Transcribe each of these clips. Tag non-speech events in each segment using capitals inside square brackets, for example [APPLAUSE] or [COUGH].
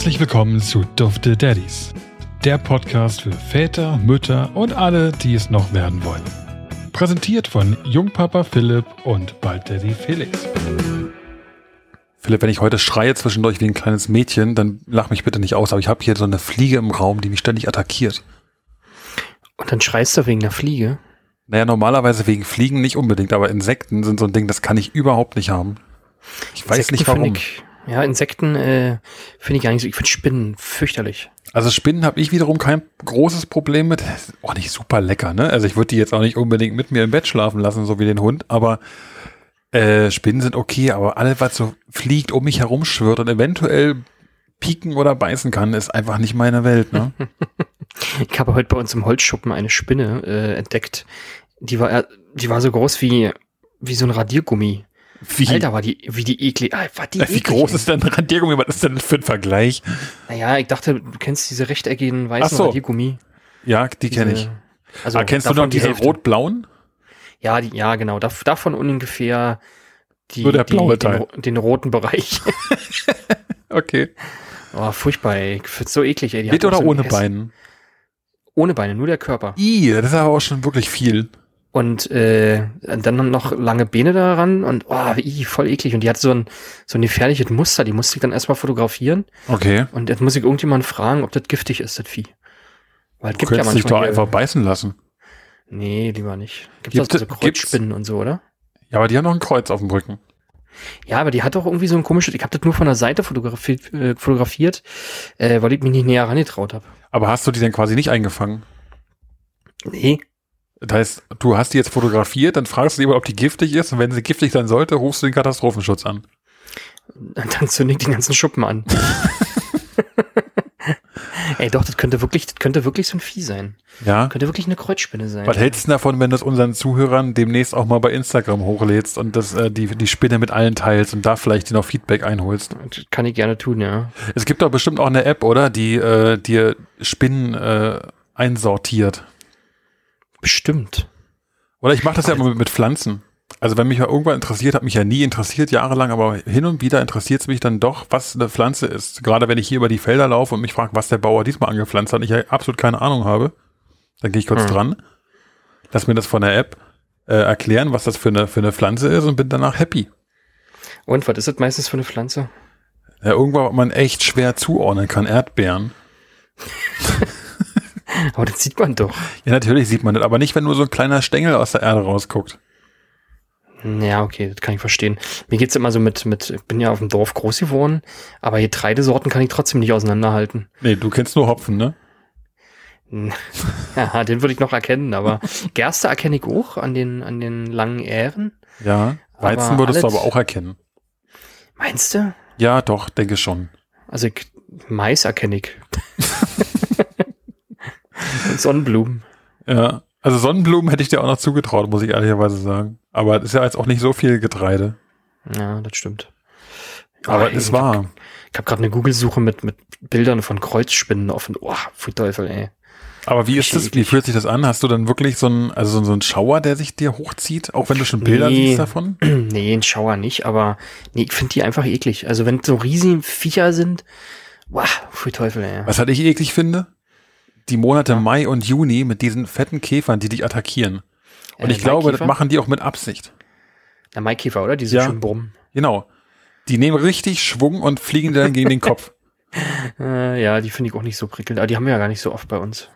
Herzlich willkommen zu Dufte Daddies, der Podcast für Väter, Mütter und alle, die es noch werden wollen. Präsentiert von Jungpapa Philipp und bald Daddy Felix. Philipp, wenn ich heute schreie zwischendurch wie ein kleines Mädchen, dann lach mich bitte nicht aus, aber ich habe hier so eine Fliege im Raum, die mich ständig attackiert. Und dann schreist du wegen der Fliege? Naja, normalerweise wegen Fliegen nicht unbedingt, aber Insekten sind so ein Ding, das kann ich überhaupt nicht haben. Ich weiß Insekten nicht warum. Ich, ja, Insekten äh, finde ich gar nicht so. Ich finde Spinnen fürchterlich. Also Spinnen habe ich wiederum kein großes Problem mit. Auch nicht super lecker, ne? Also ich würde die jetzt auch nicht unbedingt mit mir im Bett schlafen lassen, so wie den Hund, aber äh, Spinnen sind okay, aber alles, was so fliegt, um mich herum schwirrt und eventuell pieken oder beißen kann, ist einfach nicht meine Welt, ne? [LAUGHS] Ich habe heute bei uns im Holzschuppen eine Spinne äh, entdeckt. Die war, äh, die war so groß wie, wie so ein Radiergummi. Wie, Alter, war die, wie die eklig. Ah, war die wie eklig, groß ey. ist denn ein Radiergummi? Was ist denn für ein Vergleich? Naja, ich dachte, du kennst diese rechteckigen weißen so. Radiergummi. Ja, die kenne ich. Also Ah, kennst du noch die diese Hälfte. rot-blauen? Ja, die, ja, genau. Dav davon ungefähr die, Nur der blaue die, den, Teil. ro- den roten Bereich. [LAUGHS] Okay. Oh, furchtbar, ey. So eklig, ey. Die Mit oder so ohne Beinen? Ohne Beine, nur der Körper. I, das ist aber auch schon wirklich viel. Und äh, dann noch lange Beine daran und oh, i, voll eklig. Und die hat so ein, so ein gefährliches Muster, die musste ich dann erstmal fotografieren. Okay. Und jetzt muss ich irgendjemanden fragen, ob das giftig ist, das Vieh. Weil es Du gibt ja könntest dich doch einfach beißen lassen. Nee, lieber nicht. Gibt Gibt es so es- Kreuzspinnen und so, oder? Ja, aber die haben noch ein Kreuz auf dem Rücken. Ja, aber die hat doch irgendwie so ein komisches, ich habe das nur von der Seite fotografiert, äh, fotografiert äh, weil ich mich nicht näher rangetraut habe. Aber hast du die denn quasi nicht eingefangen? Nee. Das heißt, du hast die jetzt fotografiert, dann fragst du die, ob die giftig ist und wenn sie giftig sein sollte, rufst du den Katastrophenschutz an. Dann zünde ich den ganzen Schuppen an. [LAUGHS] Ey, doch, das könnte wirklich, das könnte wirklich so ein Vieh sein. Ja. Könnte wirklich eine Kreuzspinne sein. Was hältst du denn davon, wenn du es unseren Zuhörern demnächst auch mal bei Instagram hochlädst und das, äh, die, die Spinne mit allen teilst und da vielleicht dir noch Feedback einholst? Das kann ich gerne tun, ja. Es gibt doch bestimmt auch eine App, oder? Die äh, dir Spinnen äh, einsortiert. Bestimmt. Oder ich mache das ja immer mit, Pflanzen. Also wenn mich mal irgendwann interessiert, hat mich ja nie interessiert, jahrelang, aber hin und wieder interessiert es mich dann doch, was eine Pflanze ist. Gerade wenn ich hier über die Felder laufe und mich frage, was der Bauer diesmal angepflanzt hat ich ja absolut keine Ahnung habe, dann gehe ich kurz Hm. dran, lass mir das von der App äh, erklären, was das für eine, für eine Pflanze ist und bin danach happy. Und was ist das meistens für eine Pflanze? Ja, irgendwann, was man echt schwer zuordnen kann, Erdbeeren. [LAUGHS] Aber das sieht man doch. Ja, natürlich sieht man das, aber nicht, wenn nur so ein kleiner Stängel aus der Erde rausguckt. Ja, okay, das kann ich verstehen. Mir geht's immer so mit, mit, ich bin ja auf dem Dorf groß geworden, aber Getreidesorten kann ich trotzdem nicht auseinanderhalten. Nee, du kennst nur Hopfen, ne? [LAUGHS] Ja, den würde ich noch erkennen, aber [LAUGHS] Gerste erkenne ich auch an den, an den langen Ähren. Ja. Weizen Aber würdest du aber auch erkennen. Meinst du? Ja, doch, denke schon. Also ich, Mais erkenne ich. [LAUGHS] Und Sonnenblumen. Ja. Also Sonnenblumen hätte ich dir auch noch zugetraut, muss ich ehrlicherweise sagen. Aber das ist ja jetzt auch nicht so viel Getreide. Ja, das stimmt. Aber ey, es war. Ich habe gerade eine Google-Suche mit, mit Bildern von Kreuzspinnen offen. Oh, pfui Teufel, ey. Aber wie ist das, wie fühlt sich das an? Hast du dann wirklich so einen, also so, einen Schauer, der sich dir hochzieht, auch wenn du schon Bilder Nee. siehst davon? [CLEARS THROAT] nee, ein Schauer nicht, aber nee, ich finde die einfach eklig. Also wenn so riesige Viecher sind, wow, pfui Teufel, ey. Was halt ich eklig finde? Die Monate Mai und Juni mit diesen fetten Käfern, die dich attackieren. Und Äh, ich glaube, das machen die auch mit Absicht. Na, Maikäfer, oder? Diese Ja. schönen Brummen. Genau. Die nehmen richtig Schwung und fliegen dann gegen den Kopf. [LAUGHS] Äh, ja, die finde ich auch nicht so prickelnd. Aber die haben wir ja gar nicht so oft bei uns.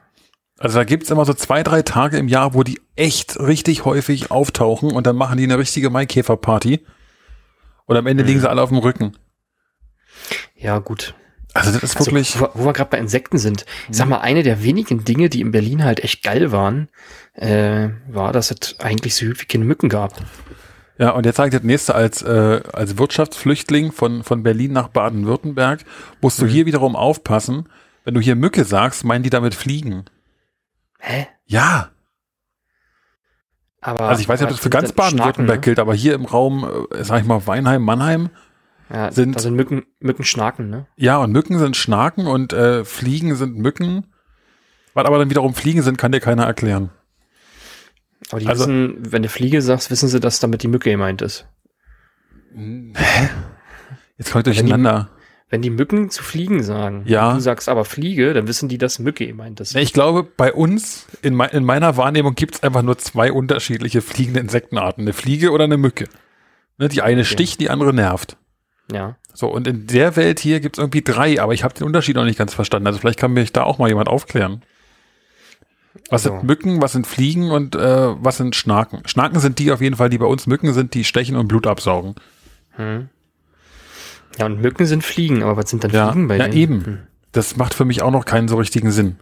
Also da gibt's immer so zwei, drei Tage im Jahr, wo die echt richtig häufig auftauchen und dann machen die eine richtige Maikäferparty. Und am Ende Mhm. liegen sie alle auf dem Rücken. Ja, gut. Also das ist Also, wirklich. wo, wo wir gerade bei Insekten sind. Ich sag mal, eine der wenigen Dinge, die in Berlin halt echt geil waren, äh, war, dass es eigentlich so wie keine Mücken gab. Ja, und jetzt sage ich das nächste, als, äh, als Wirtschaftsflüchtling von, von Berlin nach Baden-Württemberg musst Mhm. du hier wiederum aufpassen. Wenn du hier Mücke sagst, meinen die damit Fliegen. Hä? Ja. Aber, Also ich weiß nicht, ob das für ganz Baden-Württemberg ne? gilt, aber hier im Raum, äh, sag ich mal, Weinheim, Mannheim, Ja, sind- da sind Mücken, Mücken Schnaken, ne? ja, und Mücken sind Schnaken und äh, Fliegen sind Mücken. Was aber dann wiederum Fliegen sind, kann dir keiner erklären. Aber die Also- wissen, wenn du Fliege sagst, wissen sie, dass damit die Mücke gemeint ist. Hä? Jetzt kommt Wenn die- durcheinander. Wenn die Mücken zu Fliegen sagen, Ja. du sagst aber Fliege, dann wissen die, dass Mücke gemeint ist. Ich glaube, bei uns, in, mei- in meiner Wahrnehmung, gibt es einfach nur zwei unterschiedliche fliegende Insektenarten. Eine Fliege oder eine Mücke. Ne, die eine sticht, die andere nervt. Ja. So, und in der Welt hier gibt es irgendwie drei, aber ich habe den Unterschied noch nicht ganz verstanden. Also vielleicht kann mich da auch mal jemand aufklären. Was Also- sind Mücken, was sind Fliegen und äh, was sind Schnaken? Schnaken sind die auf jeden Fall, die bei uns Mücken sind, die stechen und Blut absaugen. Hm. Ja, und Mücken sind Fliegen, aber was sind dann Ja, Fliegen bei ja denen? eben. Hm. Das macht für mich auch noch keinen so richtigen Sinn.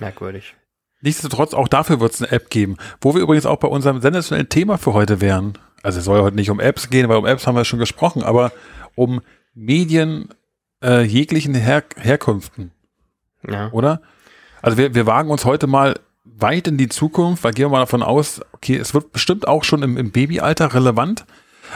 Merkwürdig. Nichtsdestotrotz, auch dafür wird es eine App geben, wo wir übrigens auch bei unserem sensationellen Thema für heute wären. Also es soll heute nicht um Apps gehen, weil um Apps haben wir schon gesprochen, aber um Medien äh, jeglichen Her Herkünften, Ja. oder? Also wir, wir wagen uns heute mal weit in die Zukunft, weil gehen wir mal davon aus, okay, es wird bestimmt auch schon im, im Babyalter relevant,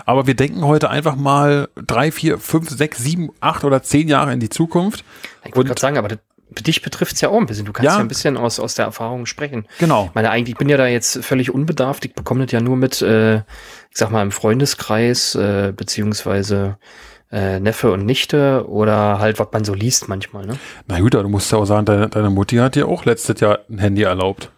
aber wir denken heute einfach mal drei, vier, fünf, sechs, sieben, acht oder zehn Jahre in die Zukunft. Ich wollte gerade sagen, aber das, dich betrifft es ja auch ein bisschen. Du kannst Ja. ja, ein bisschen aus, aus der Erfahrung sprechen. Genau. Ich meine, eigentlich, ich bin ja da jetzt völlig unbedarft. Ich bekomme das ja nur mit, äh, ich sag mal, im Freundeskreis, äh, beziehungsweise äh, Neffe und Nichte oder halt, was man so liest manchmal, ne? Na gut, du musst ja auch sagen, deine, deine Mutti hat dir auch letztes Jahr ein Handy erlaubt,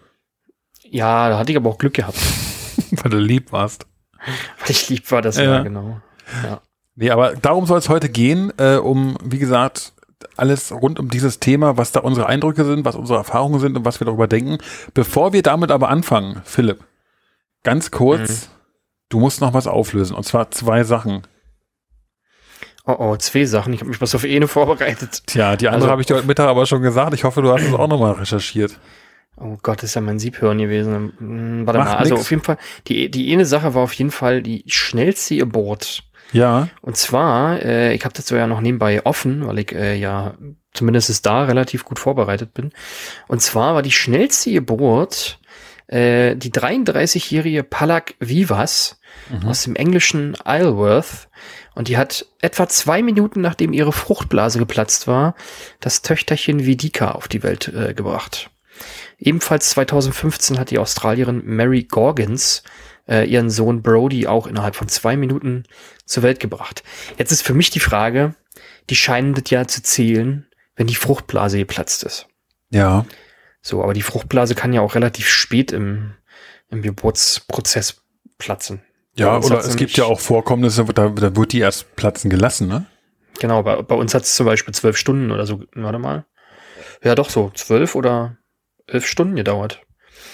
Ja, da hatte ich aber auch Glück gehabt, [LAUGHS] weil du lieb warst. weil ich lieb war das Ja. ja, genau. Ja. Nee, aber darum soll es heute gehen, äh, um, wie gesagt, alles rund um dieses Thema, was da unsere Eindrücke sind, was unsere Erfahrungen sind und was wir darüber denken. Bevor wir damit aber anfangen, Philipp, ganz kurz, du musst noch was auflösen, und zwar zwei Sachen. Oh, oh, zwei Sachen. Ich habe mich was auf eine vorbereitet. Tja, die andere Also- habe ich dir heute Mittag aber schon gesagt. Ich hoffe, du hast es auch nochmal recherchiert. Oh Gott, das ist ja mein Siebhören gewesen. Hm, warte Macht mal, also nix. auf jeden Fall, die, die eine Sache war auf jeden Fall die schnellste Abort. Ja, Und zwar, äh, ich habe das ja noch nebenbei offen, weil ich äh, ja zumindest da relativ gut vorbereitet bin. Und zwar war die schnellste Geburt äh, die 33-jährige Palak Vivas aus dem englischen Isleworth. Und die hat etwa zwei Minuten nachdem ihre Fruchtblase geplatzt war, das Töchterchen Vidika auf die Welt äh, gebracht. Ebenfalls 2015 hat die Australierin Mary Gorgons äh, ihren Sohn Brody auch innerhalb von zwei Minuten zur Welt gebracht. Jetzt ist für mich die Frage, die scheinen das ja zu zählen, wenn die Fruchtblase geplatzt ist. ja. So, aber die Fruchtblase kann ja auch relativ spät im, im Geburtsprozess platzen. Ja, oder es gibt ja auch Vorkommnisse, da, da wird die erst platzen gelassen, ne? Genau, bei, bei uns hat es zum Beispiel zwölf Stunden oder so, warte mal. Ja, doch so, zwölf oder elf Stunden gedauert.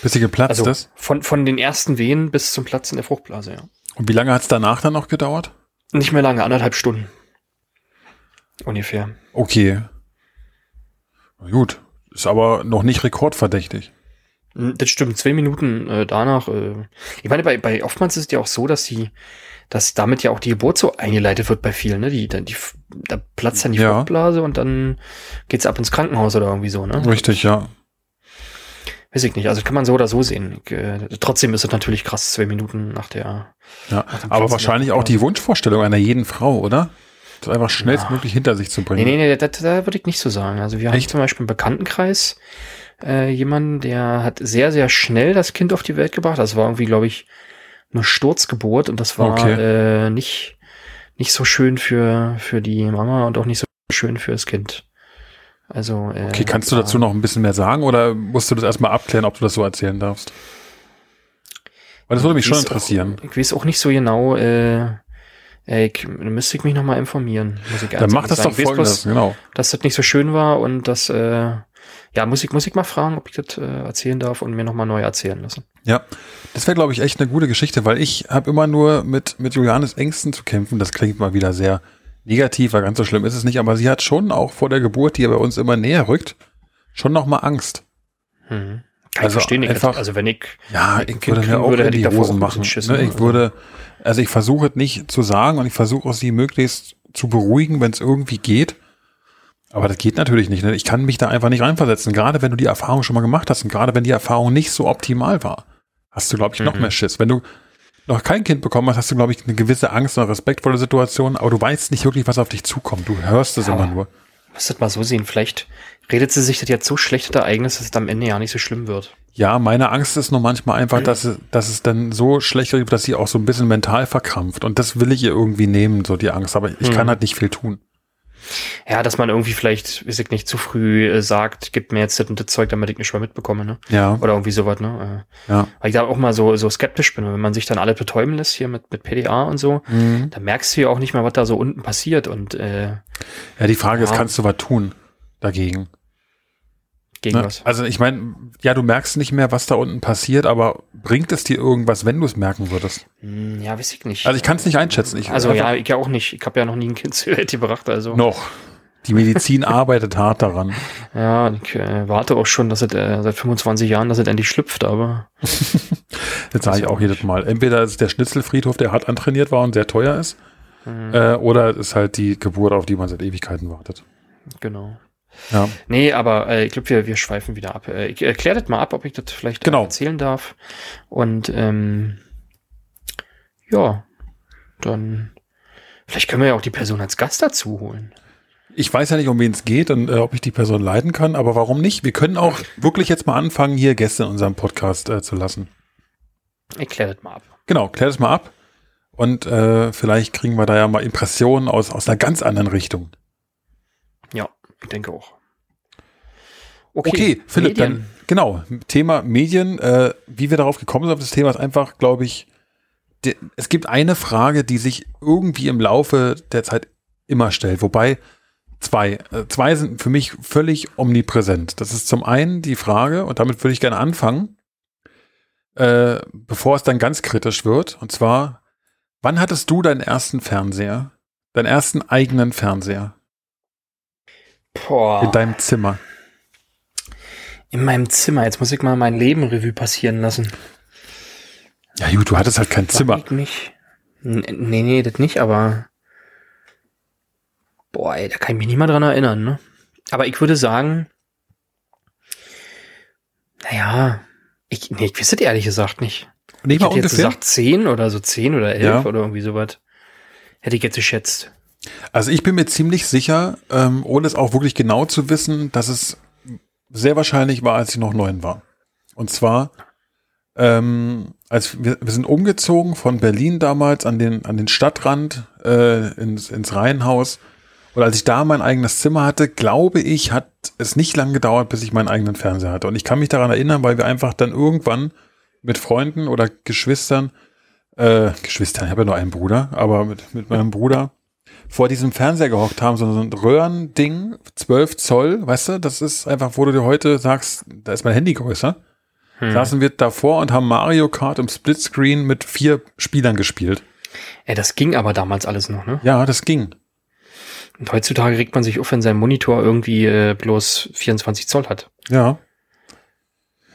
Bis sie geplatzt Also ist. von, von den ersten Wehen bis zum Platzen der Fruchtblase, ja. Und wie lange hat es danach dann noch gedauert? Nicht mehr lange, anderthalb Stunden. Ungefähr. Okay. Gut. Ist aber noch nicht rekordverdächtig. Hm, Das stimmt, zwei Minuten äh, danach. Äh, ich meine, bei, bei oftmals ist es ja auch so, dass sie, dass damit ja auch die Geburt so eingeleitet wird bei vielen, ne? Die, dann die, da platzt dann die Ja. Fruchtblase und dann geht's ab ins Krankenhaus oder irgendwie so, ne? Richtig, ja. Weiß ich nicht. Also kann man so oder so sehen. Ich, äh, trotzdem ist es natürlich krass, zwei Minuten nach der. ja. dem Aber wahrscheinlich auch die Wunschvorstellung einer jeden Frau, oder? Das einfach schnellstmöglich hinter sich zu Nee, bringen. nee, nee, da, da würde ich nicht so sagen. Also wir haben Echt? zum Beispiel im Bekanntenkreis äh, jemanden, der hat sehr, sehr schnell das Kind auf die Welt gebracht. Das war irgendwie, glaube ich, eine Sturzgeburt und das war Okay. äh, nicht, nicht so schön für, für die Mama und auch nicht so schön für das Kind. Also, äh, Okay, kannst du dazu noch ein bisschen mehr sagen oder musst du das erstmal abklären, ob du das so erzählen darfst? Weil das würde mich Ich schon interessieren. Auch, ich weiß auch nicht so genau, äh, äh, ich, da müsste ich mich nochmal informieren, muss ich Dann mach das sagen. doch folgendes, bloß, genau. dass das nicht so schön war und dass, äh, ja, muss ich, muss ich mal fragen, ob ich das äh, erzählen darf und mir nochmal neu erzählen lassen. Ja, das wäre, glaube ich, echt eine gute Geschichte, weil ich habe immer nur mit, mit Julianes Ängsten zu kämpfen. Das klingt mal wieder sehr negativ, weil ganz so schlimm ist es nicht, aber sie hat schon auch vor der Geburt, die ja bei uns immer näher rückt, schon noch mal Angst. Also Kann ich verstehen. Ich einfach- hätte- also wenn ich, Ja, ich Kind würde mir auch würde, in die Hosen machen. Ne? ne? Ich würde, also ich versuche es nicht zu sagen und ich versuche auch sie möglichst zu beruhigen, wenn es irgendwie geht. Aber das geht natürlich nicht. Ne? Ich kann mich da einfach nicht reinversetzen. Gerade wenn du die Erfahrung schon mal gemacht hast und gerade wenn die Erfahrung nicht so optimal war, hast du, glaube ich, noch Mhm. mehr Schiss. Wenn du noch kein Kind bekommen hast, hast du, glaube ich, eine gewisse Angst oder Respekt vor der Situation, aber du weißt nicht wirklich, was auf dich zukommt. Du hörst es Ja. immer nur. das mal so sehen. Vielleicht redet sie sich das jetzt so schlecht das Ereignis, dass es am Ende ja nicht so schlimm wird. Ja, meine Angst ist nur manchmal einfach, dass es, dass es dann so schlecht wird, dass sie auch so ein bisschen mental verkrampft. Und das will ich ihr irgendwie nehmen, so die Angst. Aber ich Hm. kann halt nicht viel tun. Ja, dass man irgendwie vielleicht, weiß ich nicht, zu früh äh, sagt, gib mir jetzt das und das Zeug, damit ich nicht mehr mitbekomme, ne? Ja, Oder irgendwie sowas, ne? Äh, ja. Weil ich da auch mal so, so skeptisch bin, wenn man sich dann alle betäuben lässt hier mit, mit PDA und so, Mhm. da merkst du ja auch nicht mehr, was da so unten passiert und äh, Ja, die Frage ist, Ja. kannst du was tun dagegen? Gegen Ne? was. Also ich meine, ja, du merkst nicht mehr, was da unten passiert, aber bringt es dir irgendwas, wenn du es merken würdest? Hm, ja, weiß ich nicht. Also ich kann es nicht einschätzen. Ich, also ja, ich ja auch nicht. Ich habe ja noch nie ein Kind zur Welt gebracht, also. Noch. Die Medizin [LAUGHS] arbeitet hart daran. Ja, ich äh, warte auch schon, dass es äh, seit 25 Jahren, dass es endlich schlüpft, aber [LAUGHS] Das sage ich auch jedes Mal. Entweder ist es der Schnitzelfriedhof, der hart antrainiert war und sehr teuer ist, Mhm. äh, oder es ist halt die Geburt, auf die man seit Ewigkeiten wartet. genau. Ja. Nee, aber äh, ich glaube, wir, wir schweifen wieder ab. Äh, ich erkläre das mal ab, ob ich das vielleicht äh, Genau. erzählen darf. Und ähm, ja, dann vielleicht können wir ja auch die Person als Gast dazu holen. Ich weiß ja nicht, um wen es geht und äh, ob ich die Person leiden kann, aber warum nicht? Wir können auch wirklich jetzt mal anfangen, hier Gäste in unserem Podcast äh, zu lassen. Erklär das mal ab. Genau, klär das mal ab. Und äh, vielleicht kriegen wir da ja mal Impressionen aus, aus einer ganz anderen Richtung. Ich denke auch. Okay, Philipp, Medien. dann genau, Thema Medien, äh, wie wir darauf gekommen sind auf das Thema, ist einfach, glaube ich, de, es gibt eine Frage, die sich irgendwie im Laufe der Zeit immer stellt, wobei zwei, äh, zwei sind für mich völlig omnipräsent. Das ist zum einen die Frage, und damit würde ich gerne anfangen, äh, bevor es dann ganz kritisch wird, und zwar, wann hattest du deinen ersten Fernseher? Deinen ersten eigenen Fernseher Boah. in deinem Zimmer? In meinem Zimmer. Jetzt muss ich mal mein Leben Revue passieren lassen. Ja gut, du hattest halt kein Zimmer. Ich nicht. N- Nee, nee, das nicht, aber. Boah, ey, da kann ich mich nicht mal dran erinnern, ne? Aber ich würde sagen. Naja, ich, nee, ich wüsste es ehrlich gesagt nicht. Nicht Ich mal hätte jetzt ungefähr? gesagt 10 oder so 10 oder 11 Ja. oder irgendwie sowas. Hätte ich jetzt geschätzt. Also ich bin mir ziemlich sicher, ähm, ohne es auch wirklich genau zu wissen, dass es sehr wahrscheinlich war, als ich noch neun war. Und zwar, ähm, als wir, wir sind umgezogen von Berlin damals an den, an den Stadtrand äh, ins, ins Reihenhaus. Und als ich da mein eigenes Zimmer hatte, glaube ich, hat es nicht lang gedauert, bis ich meinen eigenen Fernseher hatte. Und ich kann mich daran erinnern, weil wir einfach dann irgendwann mit Freunden oder Geschwistern, äh, Geschwistern, ich habe ja nur einen Bruder, aber mit, mit meinem Bruder vor diesem Fernseher gehockt haben, so ein Röhrending, 12 Zoll, weißt du, das ist einfach, wo du dir heute sagst, da ist mein Handy größer. Hm. Saßen wir davor und haben Mario Kart im Splitscreen mit vier Spielern gespielt. Ey, das ging aber damals alles noch, ne? Ja, das ging. Und heutzutage regt man sich auf, wenn sein Monitor irgendwie äh, bloß 24 Zoll hat. Ja,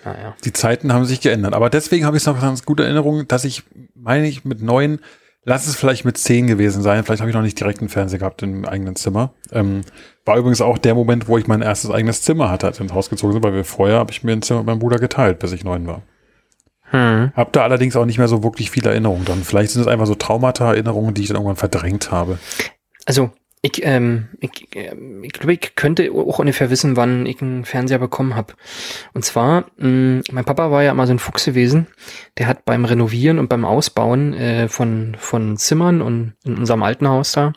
Naja. die Zeiten haben sich geändert. Aber deswegen habe ich noch ganz gute Erinnerung, dass ich, meine ich, mit neun, lass es vielleicht mit zehn gewesen sein. Vielleicht habe ich noch nicht direkt einen Fernseher gehabt im eigenen Zimmer. Ähm, war übrigens auch der Moment, wo ich mein erstes eigenes Zimmer hatte, als wir ins Haus gezogen sind, weil wir vorher habe ich mir ein Zimmer mit meinem Bruder geteilt, bis ich neun war. Hm. Hab da allerdings auch nicht mehr so wirklich viele Erinnerungen dran. Vielleicht sind es einfach so Traumata-Erinnerungen, die ich dann irgendwann verdrängt habe. Also, ich, ähm, ich, ähm, ich glaube, ich könnte auch ungefähr wissen, wann ich einen Fernseher bekommen habe. Und zwar, mh, mein Papa war ja immer so ein Fuchs gewesen. Der hat beim Renovieren und beim Ausbauen äh, von, von Zimmern und in unserem alten Haus da,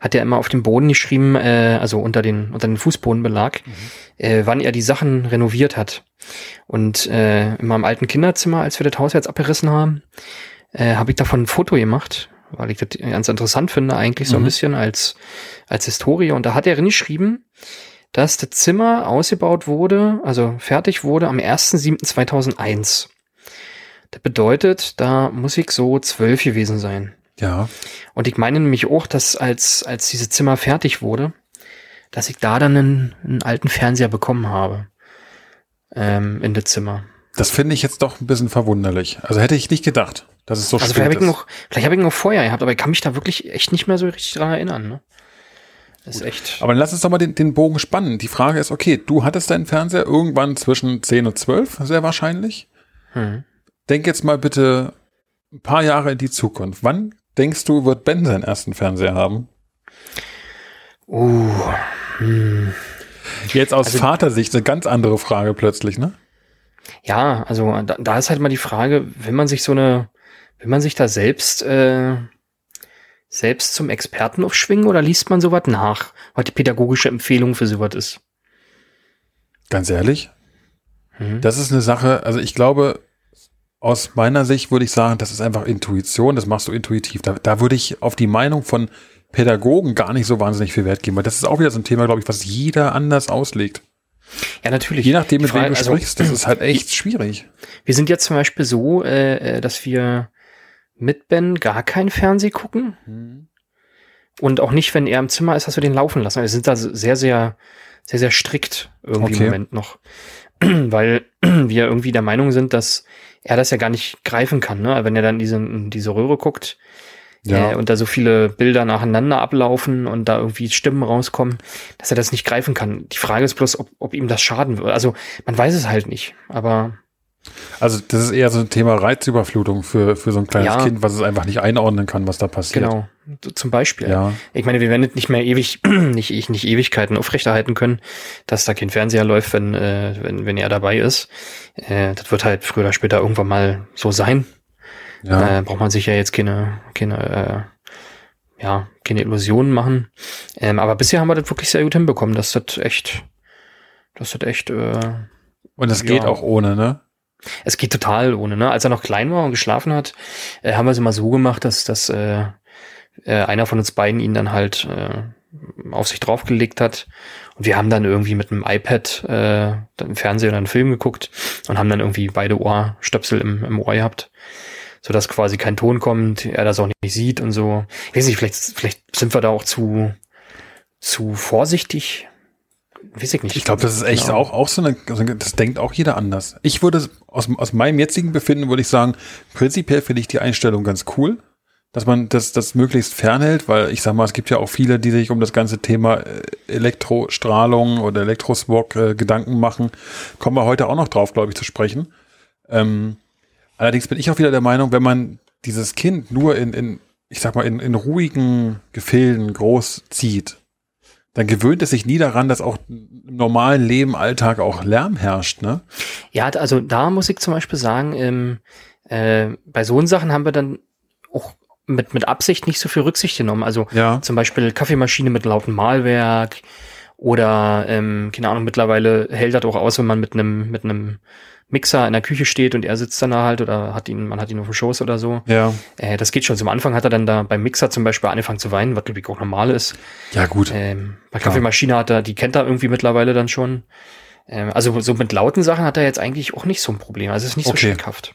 hat er immer auf dem Boden geschrieben, äh, also unter den, unter den Fußbodenbelag, äh, wann er die Sachen renoviert hat. Und äh, in meinem alten Kinderzimmer, als wir das Haus jetzt abgerissen haben, äh, habe ich davon ein Foto gemacht, weil ich das ganz interessant finde, eigentlich so ein Mhm. bisschen als, als Historie. Und da hat er geschrieben, dass das Zimmer ausgebaut wurde, also fertig wurde am 1.7.2001. Das bedeutet, da muss ich so zwölf gewesen sein. Ja. Und ich meine nämlich auch, dass als, als dieses Zimmer fertig wurde, dass ich da dann einen, einen alten Fernseher bekommen habe. Ähm, in das Zimmer. Das finde ich jetzt doch ein bisschen verwunderlich. Also hätte ich nicht gedacht, dass es so Also vielleicht habe ich ist. noch, vielleicht habe ich noch vorher gehabt, aber ich kann mich da wirklich echt nicht mehr so richtig dran erinnern. Ne? Das ist echt. Aber dann lass uns doch mal den, den Bogen spannen. Die Frage ist, okay, du hattest deinen Fernseher irgendwann zwischen 10 und 12, sehr wahrscheinlich. Hm. Denk jetzt mal bitte ein paar Jahre in die Zukunft. Wann denkst du, wird Ben seinen ersten Fernseher haben? Uh, hm. Jetzt aus Also- Vatersicht eine ganz andere Frage plötzlich, ne? Ja, also da, da ist halt mal die Frage, wenn man sich so eine, wenn man sich da selbst, äh, selbst zum Experten aufschwingen oder liest man sowas nach, was die pädagogische Empfehlung für sowas ist? Ganz ehrlich, Hm? das ist eine Sache, also ich glaube, aus meiner Sicht würde ich sagen, das ist einfach Intuition, das machst du intuitiv. Da, da würde ich auf die Meinung von Pädagogen gar nicht so wahnsinnig viel Wert geben, weil das ist auch wieder so ein Thema, glaube ich, was jeder anders auslegt. Ja, natürlich. Je nachdem, mit Frage- wem du also, sprichst, das ist halt [CLEARS THROAT] echt schwierig. Wir sind jetzt zum Beispiel so, äh, äh, dass wir mit Ben gar kein Fernseh gucken und auch nicht, wenn er im Zimmer ist, dass wir den laufen lassen. Wir sind da sehr, sehr, sehr, sehr strikt irgendwie Okay. im Moment noch. [CLEARS THROAT] Weil [CLEARS THROAT] wir irgendwie der Meinung sind, dass er das ja gar nicht greifen kann. Ne? Wenn er dann diese, in diese Röhre guckt Ja. äh, und da so viele Bilder nacheinander ablaufen und da irgendwie Stimmen rauskommen, dass er das nicht greifen kann. Die Frage ist bloß, ob, ob ihm das schaden würde. Also man weiß es halt nicht. Aber Also das ist eher so ein Thema Reizüberflutung für, für so ein kleines Ja. Kind, was es einfach nicht einordnen kann, was da passiert. genau, zum Beispiel. Ja. Ich meine, wir werden nicht mehr ewig, [CLEARS THROAT] nicht, ich- nicht Ewigkeiten aufrechterhalten können, dass da kein Fernseher läuft, wenn, äh, wenn, wenn er dabei ist. Äh, das wird halt früher oder später irgendwann mal so sein. Ja. Äh, braucht man sich ja jetzt keine, keine, äh, ja, keine Illusionen machen. Ähm, aber bisher haben wir das wirklich sehr gut hinbekommen, dass das echt, dass das echt, äh, Und es ja. geht auch ohne, ne? Es geht total ohne, ne? Als er noch klein war und geschlafen hat, äh, haben wir es immer so gemacht, dass, dass äh, äh, einer von uns beiden ihn dann halt äh, auf sich draufgelegt hat. Und wir haben dann irgendwie mit einem iPad äh, im Fernsehen einen Film geguckt und haben dann irgendwie beide Ohrstöpsel im, im Ohr gehabt, sodass quasi kein Ton kommt, er das auch nicht sieht und so. Ich weiß nicht, vielleicht, vielleicht sind wir da auch zu, zu vorsichtig. Weiß ich nicht. Ich glaube, das ist echt Genau. auch, auch so eine, so eine- das denkt auch jeder anders. Ich würde, aus, aus meinem jetzigen Befinden würde ich sagen, prinzipiell finde ich die Einstellung ganz cool, dass man das, das möglichst fernhält, weil ich sag mal, es gibt ja auch viele, die sich um das ganze Thema äh, Elektrostrahlung oder Elektrosmog äh, Gedanken machen. Kommen wir heute auch noch drauf, glaube ich, zu sprechen. Ähm, allerdings bin ich auch wieder der Meinung, wenn man dieses Kind nur in, in ich sag mal, in, in ruhigen Gefilden groß zieht, dann gewöhnt es sich nie daran, dass auch im normalen Leben, Alltag auch Lärm herrscht, ne? Ja, also da muss ich zum Beispiel sagen, ähm, äh, bei so Sachen haben wir dann auch mit, mit Absicht nicht so viel Rücksicht genommen. Also Ja. zum Beispiel Kaffeemaschine mit lautem Mahlwerk oder, ähm, keine Ahnung, mittlerweile hält das auch aus, wenn man mit einem mit einem Mixer in der Küche steht und er sitzt dann da halt oder hat ihn, man hat ihn auf dem Schoß oder so. Ja. Äh, das geht schon. Zum Anfang hat er dann da beim Mixer zum Beispiel angefangen zu weinen, was glaube ich auch normal ist. Ja, gut. Ähm, bei. Kaffeemaschine hat er, die kennt er irgendwie mittlerweile dann schon. Ähm, also so mit lauten Sachen hat er jetzt eigentlich auch nicht so ein Problem. Also es ist nicht so Okay. schreckhaft.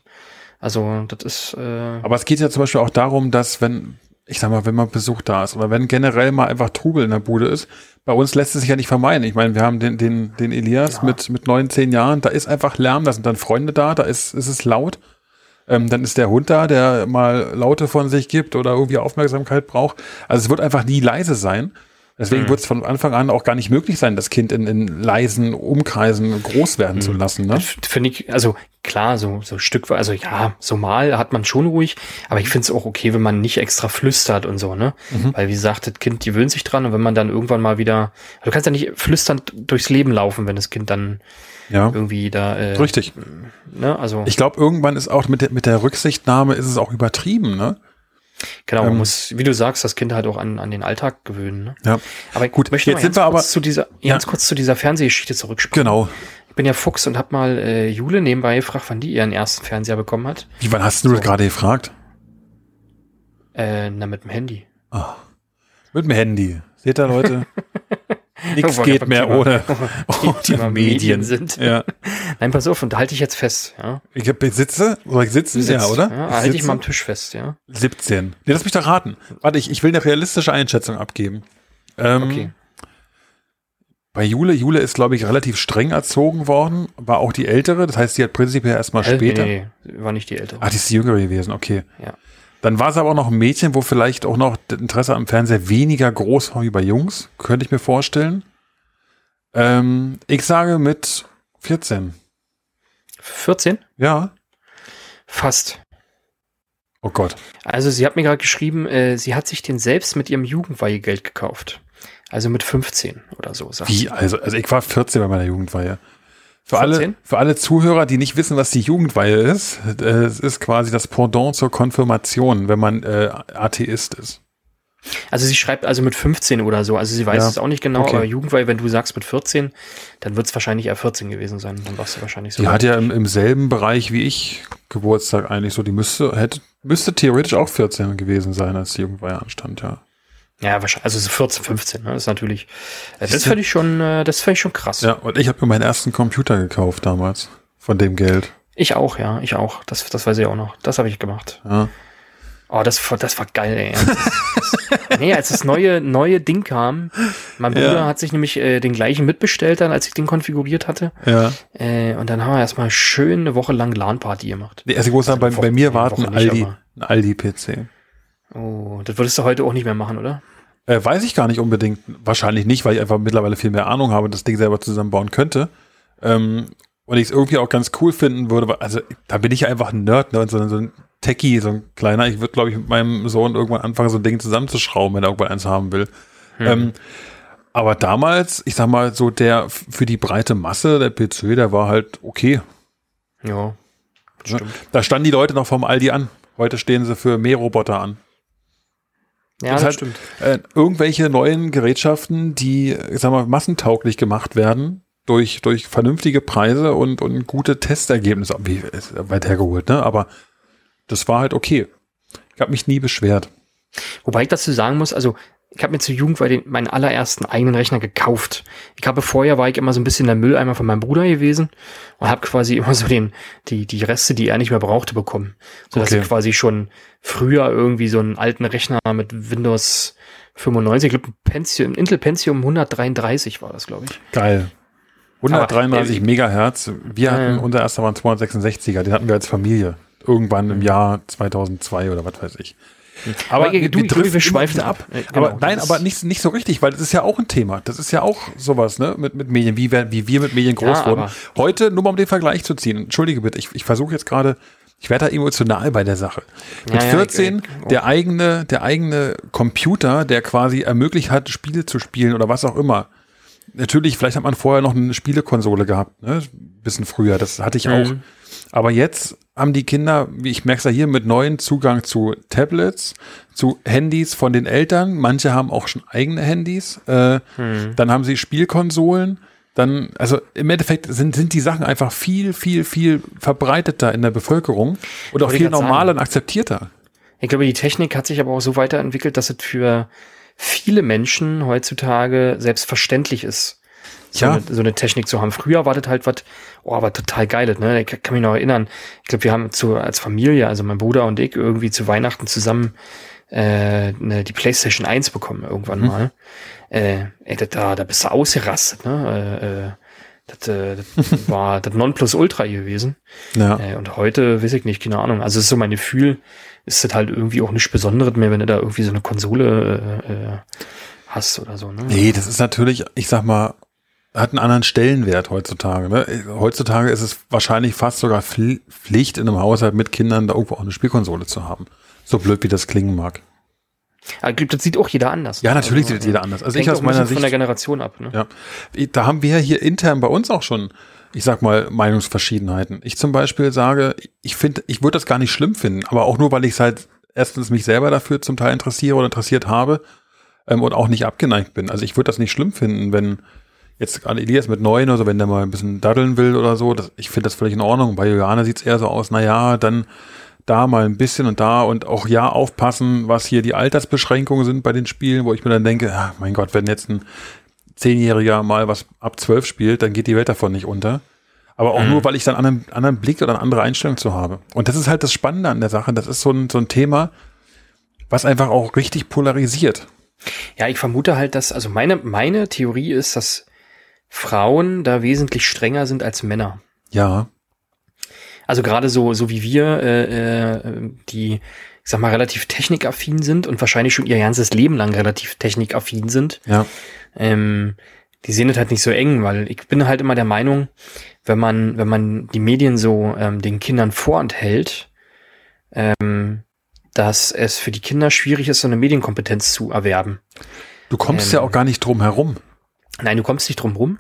Also das ist äh, Aber es geht ja zum Beispiel auch darum, dass wenn, ich sag mal, wenn man Besuch da ist oder wenn generell mal einfach Trubel in der Bude ist, bei uns lässt es sich ja nicht vermeiden. Ich meine, wir haben den, den, den Elias Ja. mit, mit neun, zehn Jahren, da ist einfach Lärm, da sind dann Freunde da, da ist, ist es laut. Ähm, dann ist der Hund da, der mal Laute von sich gibt oder irgendwie Aufmerksamkeit braucht. Also es wird einfach nie leise sein. Deswegen Mhm. wird es von Anfang an auch gar nicht möglich sein, das Kind in, in leisen Umkreisen groß werden zu lassen. Ne? finde ich, also klar, so, so Stück, also ja, so mal hat man schon ruhig, aber ich finde es auch okay, wenn man nicht extra flüstert und so, ne? Mhm. Weil wie gesagt, das Kind gewöhnt sich dran und wenn man dann irgendwann mal wieder, du kannst ja nicht flüsternd durchs Leben laufen, wenn das Kind dann Ja, irgendwie da, äh, richtig. ne, also Ich glaube, irgendwann ist auch mit der, mit der Rücksichtnahme ist es auch übertrieben, ne? Genau, man ähm, muss, wie du sagst, das Kind halt auch an, an den Alltag gewöhnen, ne? Ja. Aber Gut, möchte jetzt mal sind ganz wir kurz aber- zu dieser, Ja. ganz kurz zu dieser Fernsehgeschichte zurückspringen. Genau. Ich bin ja Fuchs und hab mal äh, Jule nebenbei gefragt, wann die ihren ersten Fernseher bekommen hat. Wie, wann hast du das So. gerade gefragt? Äh, na, mit dem Handy. Ah. Mit dem Handy. Seht ihr, Leute? [LAUGHS] Nichts geht mehr Thema- ohne, [LAUGHS] Thema [LAUGHS] ohne Medien sind. Ja. Nein, pass auf, und da halte ich jetzt fest, ja. Ich, hab, sitze, soll ich sitzen? Du ja, sitzt, oder? Ja, halte ich sitze. mal am Tisch fest, ja. 17. Nee, lass mich doch raten. Warte, ich, ich will eine realistische Einschätzung abgeben. Ähm, Okay. Bei Jule, Jule ist, glaube ich, relativ streng erzogen worden, war auch die ältere, das heißt, sie hat prinzipiell erstmal Äh, später. Nee, nee, war nicht die ältere. Ach, die ist die jüngere gewesen, okay. Ja. Dann war es aber auch noch ein Mädchen, wo vielleicht auch noch das Interesse am Fernseher weniger groß war wie bei Jungs, könnte ich mir vorstellen. Ähm, ich sage mit 14. 14? Ja. Fast. Oh Gott. Also sie hat mir gerade geschrieben, äh, sie hat sich den selbst mit ihrem Jugendweihegeld gekauft. Also mit 15 oder so. Wie, also, also ich war 14 bei meiner Jugendweihe. Für 14? alle, für alle Zuhörer, die nicht wissen, was die Jugendweihe ist, es ist quasi das Pendant zur Konfirmation, wenn man äh, Atheist ist. Also sie schreibt also mit 15 oder so. Also sie weiß Ja, es auch nicht genau, okay. aber Jugendweihe, wenn du sagst mit 14, dann wird es wahrscheinlich eher 14 gewesen sein. Dann warst du wahrscheinlich so. Die hat ja im, im selben Bereich wie ich Geburtstag eigentlich so. Die müsste, hätte, müsste theoretisch auch 14 gewesen sein, als die Jugendweihe anstand, ja. Ja, wahrscheinlich. Also so 14, 15, ne? Das ist natürlich. Äh, das fand ich schon, äh, das fand ich schon krass. Ja, und ich habe mir meinen ersten Computer gekauft damals. Von dem Geld. Ich auch, ja, ich auch. Das, das weiß ich auch noch. Das habe ich gemacht. Ja. Oh, das, war- das war geil, ey. Das, nee, als das neue, neue Ding kam, mein Bruder Ja. hat sich nämlich äh, den gleichen mitbestellt dann, als ich den konfiguriert hatte. ja. Äh, und dann haben wir erstmal schön eine Woche lang LAN-Party gemacht. Nee, Also ich muss sagen, bei, Also bei mir Woche- war es ein Aldi, Aldi-PC. Oh, das würdest du heute auch nicht mehr machen, oder? Äh, weiß ich gar nicht unbedingt. Wahrscheinlich nicht, weil ich einfach mittlerweile viel mehr Ahnung habe und das Ding selber zusammenbauen könnte. Ähm, und ich es irgendwie auch ganz cool finden würde. weil- Also da bin ich ja einfach ein Nerd, ne? Und so, so ein Techie, so ein kleiner. Ich würde, glaube ich, mit meinem Sohn irgendwann anfangen, so ein Ding zusammenzuschrauben, wenn er irgendwann eins haben will. Ähm, aber damals, ich sag mal, so der für die breite Masse, der PC, der war halt okay. Ja, stimmt. Da standen die Leute noch vom Aldi an. Heute stehen sie für Mähroboter an. Ja, Das das, stimmt. äh, irgendwelche neuen Gerätschaften, die, ich sag mal, massentauglich gemacht werden durch, durch vernünftige Preise und, und gute Testergebnisse. Wie, ist weit hergeholt, ne? Aber das war halt okay. Ich habe mich nie beschwert. Wobei ich dazu sagen muss, also ich habe mir zur Jugend den, meinen allerersten eigenen Rechner gekauft. Ich habe vorher war ich immer so ein bisschen der Mülleimer von meinem Bruder gewesen und habe quasi [LAUGHS] immer so den die die Reste, die er nicht mehr brauchte, bekommen, so dass Okay. ich quasi schon früher irgendwie so einen alten Rechner mit Windows 95, ich glaube Pentium, Intel Pentium 133 war das, glaube ich. Geil. 133 Aber, Megahertz. Wir Ja, hatten, unser erster war ein 266er, den hatten wir als Familie. Irgendwann im Jahr 2002 oder was weiß ich. Aber du, ich glaube, wir driften schweifen ab. Äh, aber genau, nein, das aber nicht, nicht so richtig, weil das ist ja auch ein Thema. Das ist ja auch sowas, ne, mit, mit Medien, wie, wir- wie wir mit Medien groß Ja, wurden. aber- Heute, nur mal um den Vergleich zu ziehen, entschuldige bitte, ich, ich versuche jetzt gerade, ich werde da emotional bei der Sache. Mit Ja, ja, 14, ich- ich- der eigene, der eigene Computer, der quasi ermöglicht hat, Spiele zu spielen oder was auch immer. Natürlich, vielleicht hat man vorher noch eine Spielekonsole gehabt, ne? Bisschen früher, das hatte ich auch. Mhm. Aber jetzt haben die Kinder, wie ich merke es ja hier, mit neuen Zugang zu Tablets, zu Handys von den Eltern. Manche haben auch schon eigene Handys. Äh, Hm. Dann haben sie Spielkonsolen. Dann, also im Endeffekt sind, sind die Sachen einfach viel, viel, viel verbreiteter in der Bevölkerung und auch viel normaler sagen. und akzeptierter. Ich glaube, die Technik hat sich aber auch so weiterentwickelt, dass es für viele Menschen heutzutage selbstverständlich ist, so, Ja. eine, so eine Technik zu haben. Früher war das halt was, oh, aber total geiles, ne? Ich kann mich noch erinnern. Ich glaube, wir haben zu, als Familie, also mein Bruder und ich, irgendwie zu Weihnachten zusammen äh, ne, die PlayStation 1 bekommen irgendwann Mhm. mal. Äh, ey, das, da, da bist du ausgerastet, ne? Äh, äh, das, äh, das [LAUGHS] war das Nonplusultra gewesen. Ja. Äh, und heute weiß ich nicht, keine Ahnung. Also es ist so mein Gefühl, ist das halt irgendwie auch nichts Besonderes mehr, wenn du da irgendwie so eine Konsole äh, äh, hast oder so. Ne? Nee, das ist natürlich, ich sag mal, hat einen anderen Stellenwert heutzutage. Ne? Heutzutage ist es wahrscheinlich fast sogar Pfl- Pflicht in einem Haushalt mit Kindern da irgendwo auch eine Spielkonsole zu haben. So blöd wie das klingen mag. Aber glaub, das sieht auch jeder anders. Ja, natürlich Also, sieht jeder anders. Also hängt ich aus meiner von der Sicht, Generation ab. Ne? ja, da haben wir hier intern bei uns auch schon, ich sag mal, Meinungsverschiedenheiten. Ich zum Beispiel sage, ich finde, ich würde das gar nicht schlimm finden, aber auch nur, weil ich halt erstens mich selber dafür zum Teil interessiere oder interessiert habe ähm, und auch nicht abgeneigt bin. Also ich würde das nicht schlimm finden, wenn jetzt gerade Elias mit neun oder so, wenn der mal ein bisschen daddeln will oder so, das, ich finde das völlig in Ordnung. Bei Juliane sieht es eher so aus, na ja, dann da mal ein bisschen und da und auch ja aufpassen, was hier die Altersbeschränkungen sind bei den Spielen, wo ich mir dann denke, ah, mein Gott, wenn jetzt ein Zehnjähriger mal was ab zwölf spielt, dann geht die Welt davon nicht unter. Aber auch Mhm. nur, weil ich dann einen anderen, anderen Blick oder eine andere Einstellung zu habe. Und das ist halt das Spannende an der Sache. Das ist so ein, so ein Thema, was einfach auch richtig polarisiert. Ja, ich vermute halt, dass, also meine, meine Theorie ist, dass Frauen da wesentlich strenger sind als Männer. Ja. Also gerade so, so wie wir, äh, äh, die, ich sag mal, relativ technikaffin sind und wahrscheinlich schon ihr ganzes Leben lang relativ technikaffin sind, Ja. Ähm, die sehen das halt nicht so eng, weil ich bin halt immer der Meinung, wenn man, wenn man die Medien so ähm, den Kindern vorenthält, ähm, dass es für die Kinder schwierig ist, so eine Medienkompetenz zu erwerben. Du kommst Ähm, ja auch gar nicht drum herum. Nein, du kommst nicht drum rum.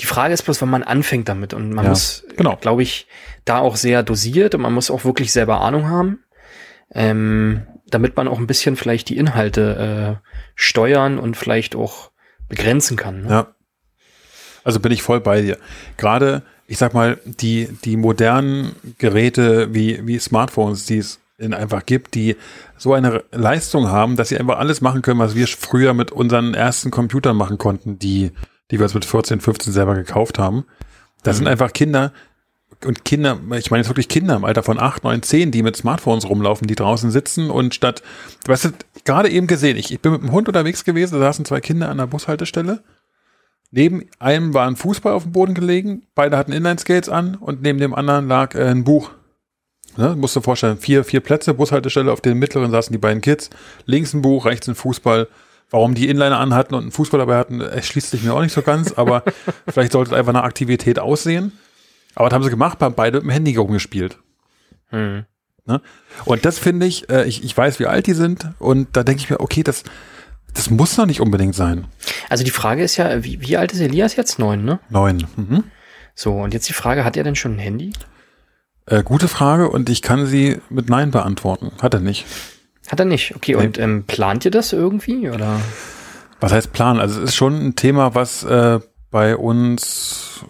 Die Frage ist bloß, wenn man anfängt damit und man Ja, muss, genau. glaube ich, da auch sehr dosiert und man muss auch wirklich selber Ahnung haben, ähm, damit man auch ein bisschen vielleicht die Inhalte äh, steuern und vielleicht auch begrenzen kann. Ne? Ja. Also bin ich voll bei dir. Gerade, ich sag mal, die, die modernen Geräte wie, wie Smartphones, die es in einfach gibt, die so eine Leistung haben, dass sie einfach alles machen können, was wir früher mit unseren ersten Computern machen konnten, die, die wir uns mit 14, 15 selber gekauft haben. Das sind einfach Kinder, und Kinder, ich meine jetzt wirklich Kinder im Alter von 8, 9, 10, die mit Smartphones rumlaufen, die draußen sitzen und statt, weißt du, gerade eben gesehen, ich, ich bin mit dem Hund unterwegs gewesen, da saßen zwei Kinder an der Bushaltestelle. Neben einem war ein Fußball auf dem Boden gelegen, beide hatten Inline-Skates an und neben dem anderen lag äh, ein Buch. Ne, musst du dir vorstellen, vier, vier Plätze, Bushaltestelle, auf den mittleren saßen die beiden Kids, links ein Buch, rechts ein Fußball. Warum die Inliner anhatten und einen Fußball dabei hatten, erschließt sich mir auch nicht so ganz, aber [LAUGHS] vielleicht sollte es einfach eine Aktivität aussehen. Aber das haben sie gemacht, haben beide mit dem Handy rumgespielt. Hm. Ne? Und das finde ich, äh, ich, ich weiß, wie alt die sind und da denke ich mir, okay, das, das muss doch nicht unbedingt sein. Also die Frage ist ja, wie, wie alt ist Elias jetzt? Neun, ne? Neun. Mhm. So, und jetzt die Frage, hat er denn schon ein Handy? Äh, gute Frage und ich kann sie mit Nein beantworten. Hat er nicht. Hat er nicht. Okay, Nee. und ähm, plant ihr das irgendwie? Oder? Was heißt Plan? Also es ist schon ein Thema, was äh, bei uns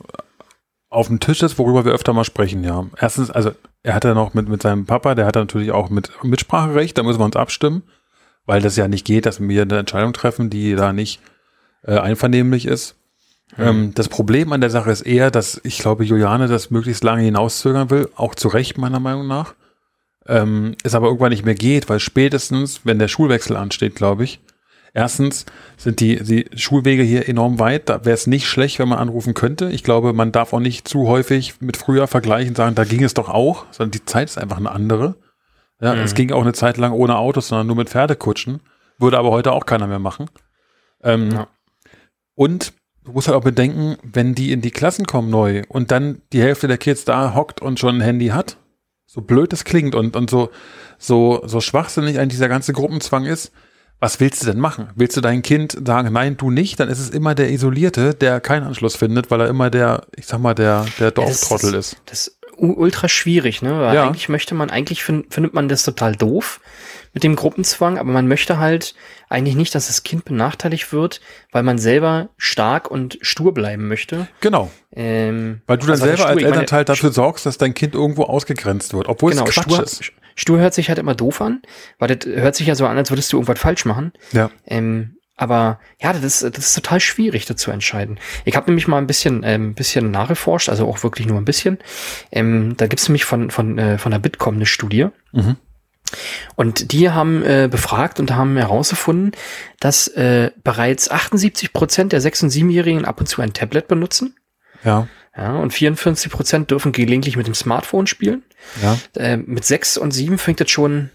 auf dem Tisch ist, worüber wir öfter mal sprechen, ja. Erstens, also er hat ja noch mit, mit seinem Papa, der hat natürlich auch mit Mitspracherecht, da müssen wir uns abstimmen, weil das ja nicht geht, dass wir eine Entscheidung treffen, die da nicht äh, einvernehmlich ist. Ähm, das Problem an der Sache ist eher, dass ich glaube, Juliane das möglichst lange hinauszögern will, auch zu Recht meiner Meinung nach. Ähm, es aber irgendwann nicht mehr geht, weil spätestens, wenn der Schulwechsel ansteht, glaube ich, erstens sind die, die Schulwege hier enorm weit. Da wäre es nicht schlecht, wenn man anrufen könnte. Ich glaube, man darf auch nicht zu häufig mit früher vergleichen und sagen, da ging es doch auch, sondern die Zeit ist einfach eine andere. Ja, Mhm. es ging auch eine Zeit lang ohne Autos, sondern nur mit Pferdekutschen. Würde aber heute auch keiner mehr machen. Ähm, Ja. Und du musst halt auch bedenken, wenn die in die Klassen kommen neu und dann die Hälfte der Kids da hockt und schon ein Handy hat, so blöd es klingt und, und so, so, so schwachsinnig ein dieser ganze Gruppenzwang ist, was willst du denn machen? Willst du dein Kind sagen, nein, du nicht? Dann ist es immer der Isolierte, der keinen Anschluss findet, weil er immer der, ich sag mal, der, der Dorftrottel ist. Das ist ultra schwierig, ne? Weil Ja. eigentlich möchte man, eigentlich fin findet man das total doof mit dem Gruppenzwang, aber man möchte halt eigentlich nicht, dass das Kind benachteiligt wird, weil man selber stark und stur bleiben möchte. Genau. Ähm, Weil du dann also selber als ich meine, Elternteil dafür sorgst, dass dein Kind irgendwo ausgegrenzt wird, obwohl genau, es Quatsch stur, ist. stur hört sich halt immer doof an, weil das hört sich ja so an, als würdest du irgendwas falsch machen. Ja. Ähm, aber ja, das ist, das ist total schwierig, das zu entscheiden. Ich habe nämlich mal ein bisschen, ähm, bisschen nachgeforscht, also auch wirklich nur ein bisschen. Ähm, da gibt's nämlich von, von, äh, von der Bitkom eine Studie. Mhm. Und die haben äh, befragt und haben herausgefunden, dass äh, bereits 78 Prozent der 6- und 7-Jährigen ab und zu ein Tablet benutzen. Ja. Ja, und 54 Prozent dürfen gelegentlich mit dem Smartphone spielen. Ja. Äh, mit 6 und 7 fängt das schon.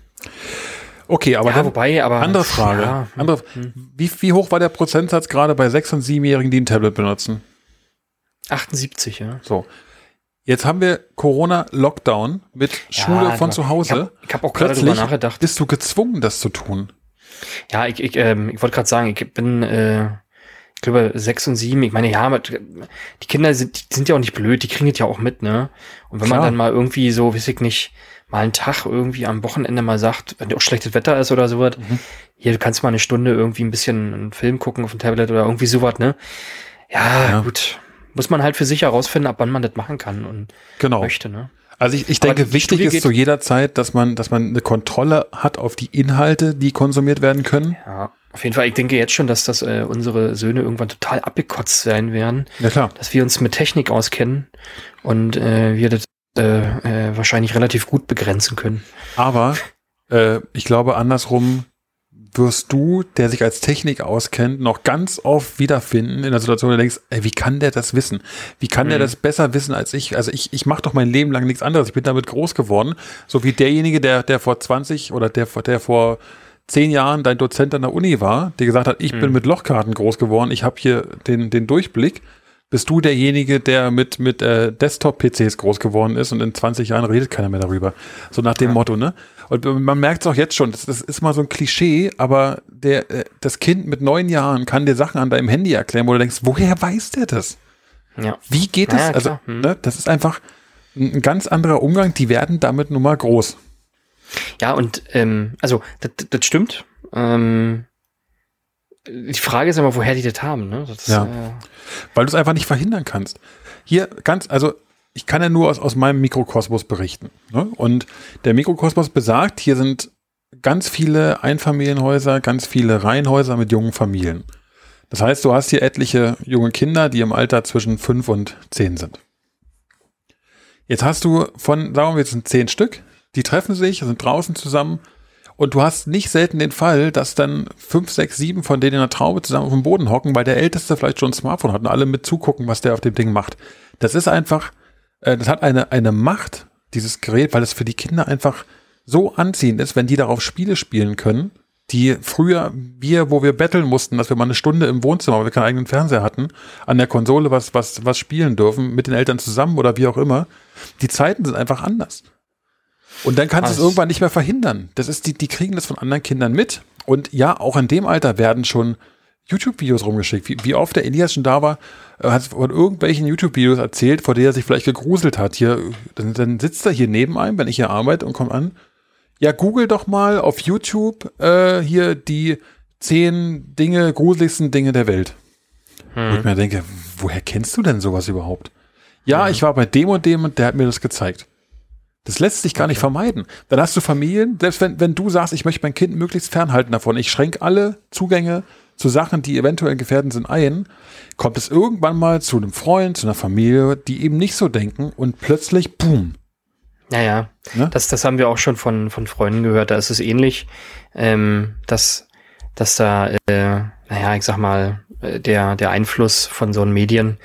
Okay, aber ja, dann, wobei, aber. andere [LAUGHS] Frage. Ja, andere, wie, wie hoch war der Prozentsatz gerade bei 6- und 7-Jährigen, die ein Tablet benutzen? 78, ja. So. Jetzt haben wir Corona-Lockdown mit Schule von du- zu Hause. Ich habe hab auch gerade drüber nachgedacht. bist du gezwungen, das zu tun. Ja, ich, ich, ähm, ich wollte gerade sagen, ich bin, äh, ich glaube, sechs und sieben. Ich meine, ja, die Kinder sind, die sind ja auch nicht blöd, die kriegen das ja auch mit, ne? Und wenn Klar. man dann mal irgendwie so, weiß ich nicht, mal einen Tag irgendwie am Wochenende mal sagt, wenn auch schlechtes Wetter ist oder sowas, Mhm. hier, du kannst mal eine Stunde irgendwie ein bisschen einen Film gucken auf dem Tablet oder irgendwie sowas, ne? Ja, Ja. gut. Muss man halt für sich herausfinden, ab wann man das machen kann und Genau. möchte, ne? Also ich, ich denke, wichtig ist zu jeder Zeit, dass man, dass man eine Kontrolle hat auf die Inhalte, die konsumiert werden können. Ja, auf jeden Fall. Ich denke jetzt schon, dass das äh, unsere Söhne irgendwann total abgekotzt sein werden, Ja klar. dass wir uns mit Technik auskennen und äh, wir das äh, äh, wahrscheinlich relativ gut begrenzen können. Aber äh, ich glaube, andersrum wirst du, der sich als Technik auskennt, noch ganz oft wiederfinden in der Situation, wo du denkst, ey, wie kann der das wissen? Wie kann der Mhm. das besser wissen als ich? Also ich, ich mache doch mein Leben lang nichts anderes. Ich bin damit groß geworden. So wie derjenige, der, der vor 20 oder der, vor- der vor zehn Jahren dein Dozent an der Uni war, der gesagt hat, ich bin Mhm. mit Lochkarten groß geworden, ich habe hier den, den Durchblick. bist du derjenige, der mit, mit äh, Desktop-PCs groß geworden ist und in 20 Jahren redet keiner mehr darüber. So nach dem ja. Motto, ne? Und man merkt es auch jetzt schon, das, das, ist mal so ein Klischee, aber der, äh, das Kind mit neun Jahren kann dir Sachen an deinem Handy erklären, wo du denkst, woher weiß der das? Ja. Wie geht das? Ja, also, hm. ne, das ist einfach ein ganz anderer Umgang, die werden damit nun mal groß. Ja, und ähm, also das, das stimmt. Ähm, die Frage ist immer, woher die das haben. Ne? Das, ja. Äh, Weil du es einfach nicht verhindern kannst. Hier ganz, also ich kann ja nur aus, aus meinem Mikrokosmos berichten. Ne? Und der Mikrokosmos besagt, hier sind ganz viele Einfamilienhäuser, ganz viele Reihenhäuser mit jungen Familien. Das heißt, du hast hier etliche junge Kinder, die im Alter zwischen fünf und zehn sind. Jetzt hast du von, sagen wir, jetzt sind zehn Stück, die treffen sich, sind draußen zusammen und du hast nicht selten den Fall, dass dann fünf, sechs, sieben von denen in der Traube zusammen auf dem Boden hocken, weil der Älteste vielleicht schon ein Smartphone hat und alle mit zugucken, was der auf dem Ding macht. Das ist einfach, äh, das hat eine, eine Macht, dieses Gerät, weil es für die Kinder einfach so anziehend ist, wenn die darauf Spiele spielen können, die früher wir, wo wir betteln mussten, dass wir mal eine Stunde im Wohnzimmer, weil wir keinen eigenen Fernseher hatten, an der Konsole was, was, was spielen dürfen, mit den Eltern zusammen oder wie auch immer. Die Zeiten sind einfach anders. Und dann kannst du es irgendwann nicht mehr verhindern. Das ist, die, die kriegen das von anderen Kindern mit. Und ja, auch in dem Alter werden schon YouTube-Videos rumgeschickt. Wie, wie oft der Elias schon da war, äh, hat von irgendwelchen YouTube-Videos erzählt, vor der er sich vielleicht gegruselt hat. Hier, dann, dann sitzt er hier neben einem, wenn ich hier arbeite und kommt an. Ja, google doch mal auf YouTube äh, hier die zehn Dinge, gruseligsten Dinge der Welt. Hm. Wo ich mir denke, woher kennst du denn sowas überhaupt? Ja, hm. ich war bei dem und dem und der hat mir das gezeigt. Das lässt sich gar okay. nicht vermeiden. Dann hast du Familien, selbst wenn, wenn du sagst, ich möchte mein Kind möglichst fernhalten davon, ich schränke alle Zugänge zu Sachen, die eventuell gefährdend sind, ein, kommt es irgendwann mal zu einem Freund, zu einer Familie, die eben nicht so denken und plötzlich, boom. Naja, ne? das, das haben wir auch schon von, von Freunden gehört, da ist es ähnlich, ähm, dass, dass da, äh, naja, ich sag mal, äh, der, der Einfluss von so Medien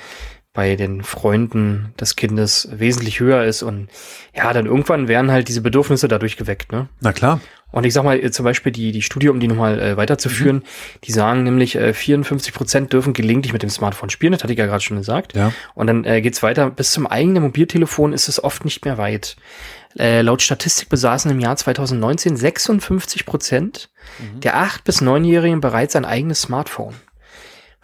bei den Freunden des Kindes wesentlich höher ist und ja, dann irgendwann werden halt diese Bedürfnisse dadurch geweckt, ne? Na klar. Und ich sag mal, zum Beispiel die, die Studie, um die nochmal äh, weiterzuführen, mhm. die sagen nämlich, äh, 54 Prozent dürfen gelegentlich mit dem Smartphone spielen, das hatte ich ja gerade schon gesagt. Ja. Und dann äh, geht's weiter, bis zum eigenen Mobiltelefon ist es oft nicht mehr weit. Äh, laut Statistik besaßen im Jahr 2019 56 Prozent mhm. der 8- bis 9-Jährigen bereits ein eigenes Smartphone.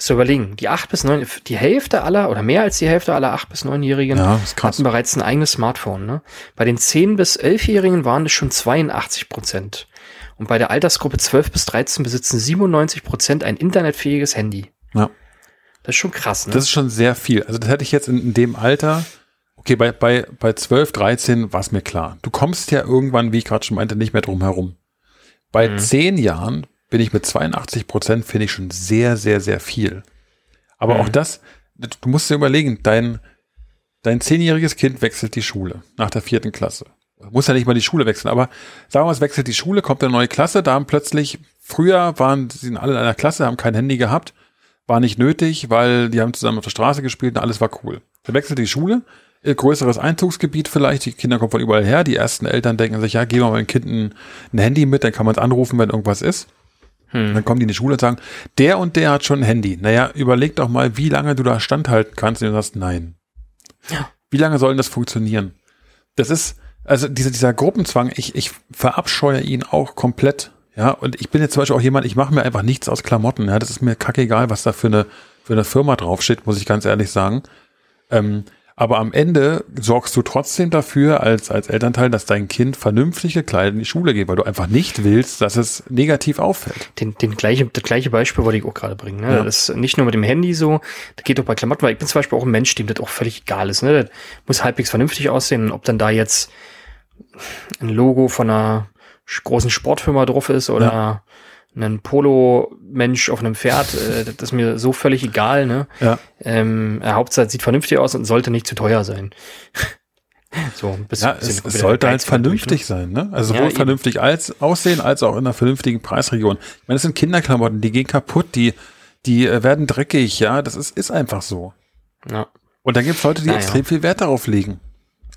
Du überlegen, die acht bis neun, die Hälfte aller oder mehr als die Hälfte aller acht bis neunjährigen ja, hatten bereits ein eigenes Smartphone. Ne? Bei den zehn bis elfjährigen waren es schon 82 Prozent. Und bei der Altersgruppe 12 bis 13 besitzen 97 Prozent ein internetfähiges Handy. Ja. Das ist schon krass, ne? Das ist schon sehr viel. Also das hätte ich jetzt in, in dem Alter, okay, bei, bei, bei 12, 13 war es mir klar. Du kommst ja irgendwann, wie ich gerade schon meinte, nicht mehr drum herum. Bei mhm. zehn Jahren bin ich mit 82 Prozent, finde ich schon sehr, sehr, sehr viel. Aber mhm. auch das, du musst dir überlegen, dein, dein zehnjähriges Kind wechselt die Schule nach der vierten Klasse. Muss ja nicht mal die Schule wechseln, aber sagen wir mal, es wechselt die Schule, kommt eine neue Klasse, da haben plötzlich, früher waren sie alle in einer Klasse, haben kein Handy gehabt, war nicht nötig, weil die haben zusammen auf der Straße gespielt und alles war cool. Dann wechselt die Schule, äh, größeres Einzugsgebiet vielleicht, die Kinder kommen von überall her, die ersten Eltern denken sich, ja, geben wir mal ein Kind ein, ein Handy mit, dann kann man es anrufen, wenn irgendwas ist. Hm. Dann kommen die in die Schule und sagen, der und der hat schon ein Handy. Naja, überleg doch mal, wie lange du da standhalten kannst. Und du sagst, nein. Ja. Wie lange soll das funktionieren? Das ist, also dieser, dieser Gruppenzwang, ich, ich verabscheue ihn auch komplett. Ja, und ich bin jetzt zum Beispiel auch jemand, ich mache mir einfach nichts aus Klamotten. Ja, das ist mir kackegal, was da für eine, für eine Firma draufsteht, muss ich ganz ehrlich sagen. Ähm, aber am Ende sorgst du trotzdem dafür als, als Elternteil, dass dein Kind vernünftig gekleidet in die Schule geht, weil du einfach nicht willst, dass es negativ auffällt. Den, den gleiche, das gleiche Beispiel wollte ich auch gerade bringen. Ne? Ja. Das ist nicht nur mit dem Handy so, das geht auch bei Klamotten, weil ich bin zum Beispiel auch ein Mensch, dem das auch völlig egal ist. Ne? Das muss halbwegs vernünftig aussehen. Ob dann da jetzt ein Logo von einer großen Sportfirma drauf ist oder ja ein Polo-Mensch auf einem Pferd, äh, das ist mir so völlig egal, ne? Ja. Ähm, Hauptsache sieht vernünftig aus und sollte nicht zu teuer sein. [LAUGHS] so ein bisschen. Ja, es, es sollte halt vernünftig ne? sein, ne? Also sowohl ja, vernünftig als aussehen, als auch in einer vernünftigen Preisregion. Ich meine, das sind Kinderklamotten, die gehen kaputt, die, die äh, werden dreckig, ja, das ist, ist einfach so. Ja. Und da gibt es Leute, die Na, extrem viel Wert darauf legen.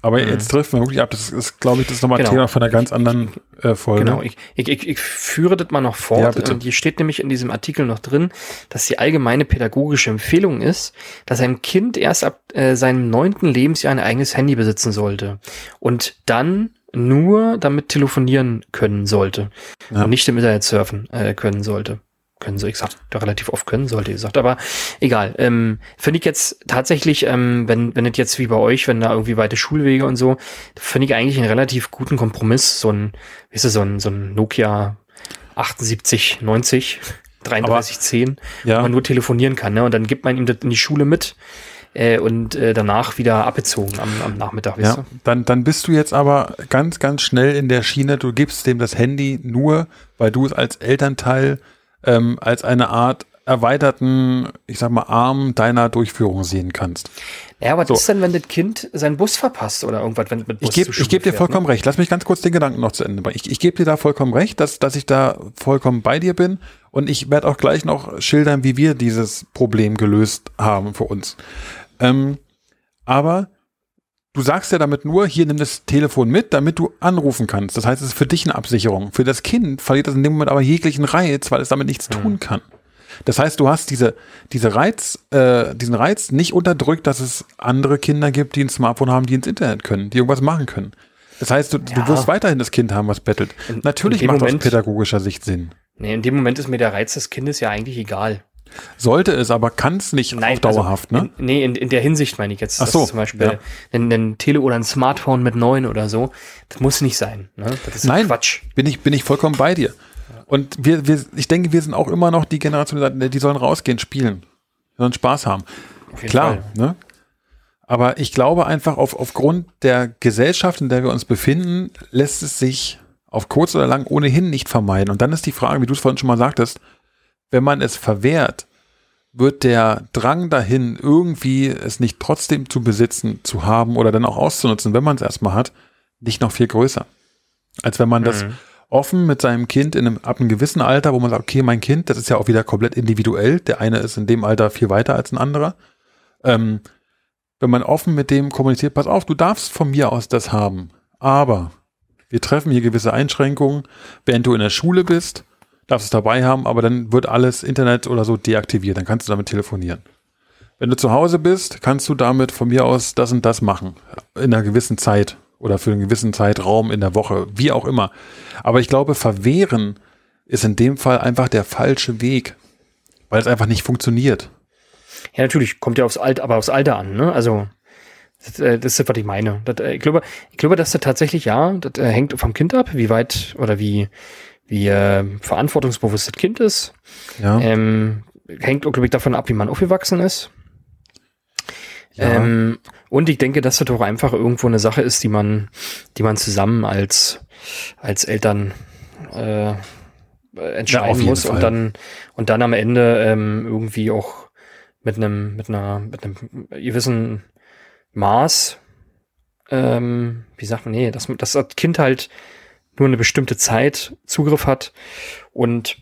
Aber Mhm. jetzt trifft man wirklich ab. Das ist, glaube ich, das ist nochmal Genau. Thema von einer ganz anderen äh, Folge. Genau, ich, ich, ich, führe das mal noch Ja, fort. bitte. Und hier steht nämlich in diesem Artikel noch drin, dass die allgemeine pädagogische Empfehlung ist, dass ein Kind erst ab äh, seinem neunten Lebensjahr ein eigenes Handy besitzen sollte. Und dann nur damit telefonieren können sollte. Ja. Und nicht im Internet surfen äh, können sollte. Können so, ich sag da relativ oft können sollte, gesagt, aber egal. Ähm, Finde ich jetzt tatsächlich, ähm, wenn, wenn es jetzt wie bei euch, wenn da irgendwie weite Schulwege und so, finde ich eigentlich einen relativ guten Kompromiss, so ein, weißt du, so ein, so ein Nokia 78, 90, 33, 10, wo Ja. man nur telefonieren kann, ne? Und dann gibt man ihm das in die Schule mit äh, und äh, danach wieder abgezogen am, am Nachmittag, weißt Ja, dann, dann bist du jetzt aber ganz, ganz schnell in der Schiene, du gibst dem das Handy nur, weil du es als Elternteil ähm, als eine Art erweiterten, ich sag mal, Arm deiner Durchführung sehen kannst. Ja, was So. ist denn, wenn das Kind seinen Bus verpasst oder irgendwas, wenn mit Bus Ich gebe geb dir fährt, vollkommen ne? recht. Lass mich ganz kurz den Gedanken noch zu Ende bringen. Ich, ich gebe dir da vollkommen recht, dass, dass ich da vollkommen bei dir bin. Und ich werde auch gleich noch schildern, wie wir dieses Problem gelöst haben für uns. Ähm, aber du sagst ja damit nur, hier nimm das Telefon mit, damit du anrufen kannst. Das heißt, es ist für dich eine Absicherung. Für das Kind verliert es in dem Moment aber jeglichen Reiz, weil es damit nichts tun kann. Das heißt, du hast diese, diese Reiz, äh, diesen Reiz nicht unterdrückt, dass es andere Kinder gibt, die ein Smartphone haben, die ins Internet können, die irgendwas machen können. Das heißt, du, du Ja. wirst weiterhin das Kind haben, was bettelt. In- Natürlich in macht Moment- aus pädagogischer Sicht Sinn. Nee, in dem Moment ist mir der Reiz des Kindes ja eigentlich egal. Sollte es, aber kann es nicht dauerhaft, also, ne? In, nee, in, in der Hinsicht meine ich jetzt. Ach so, Zum Beispiel ja. ein, ein Tele- oder ein Smartphone mit neun oder so. Das muss nicht sein. Ne? Das ist Nein. Quatsch. Bin ich, bin ich vollkommen bei dir. Und wir, wir, ich denke, wir sind auch immer noch die Generation, die sollen rausgehen, spielen. Sollen Spaß haben. Klar, Fall. ne? Aber ich glaube einfach, auf, aufgrund der Gesellschaft, in der wir uns befinden, lässt es sich auf kurz oder lang ohnehin nicht vermeiden. Und dann ist die Frage, wie du es vorhin schon mal sagtest, wenn man es verwehrt, wird der Drang dahin, irgendwie es nicht trotzdem zu besitzen, zu haben oder dann auch auszunutzen, wenn man es erstmal hat, nicht noch viel größer. Als wenn man das Mhm. offen mit seinem Kind in einem, ab einem gewissen Alter, wo man sagt, okay, mein Kind, das ist ja auch wieder komplett individuell. Der eine ist in dem Alter viel weiter als ein anderer. Ähm, wenn man offen mit dem kommuniziert, pass auf, du darfst von mir aus das haben. Aber wir treffen hier gewisse Einschränkungen. Während du in der Schule bist, darfst es dabei haben, aber dann wird alles Internet oder so deaktiviert. Dann kannst du damit telefonieren. Wenn du zu Hause bist, kannst du damit von mir aus das und das machen. In einer gewissen Zeit oder für einen gewissen Zeitraum in der Woche, wie auch immer. Aber ich glaube, verwehren ist in dem Fall einfach der falsche Weg, weil es einfach nicht funktioniert. Ja, natürlich, kommt ja aufs Alter, aber aufs Alter an, ne? Also, das, äh, das ist, was ich meine. Das, äh, ich, glaube, ich glaube, dass das tatsächlich, ja, das äh, hängt vom Kind ab, wie weit oder wie, wie äh, verantwortungsbewusst das Kind ist. Ja, Ähm, hängt, glaube ich, davon ab, wie man aufgewachsen ist. ja. Ähm, und ich denke, dass das doch einfach irgendwo eine Sache ist, die man, die man zusammen als, als Eltern äh, entscheiden jeden muss Fall. und dann und dann am Ende ähm, irgendwie auch mit einem mit einer mit einem gewissen Maß ähm, wie sagt man nee dass, dass das Kind halt nur eine bestimmte Zeit Zugriff hat und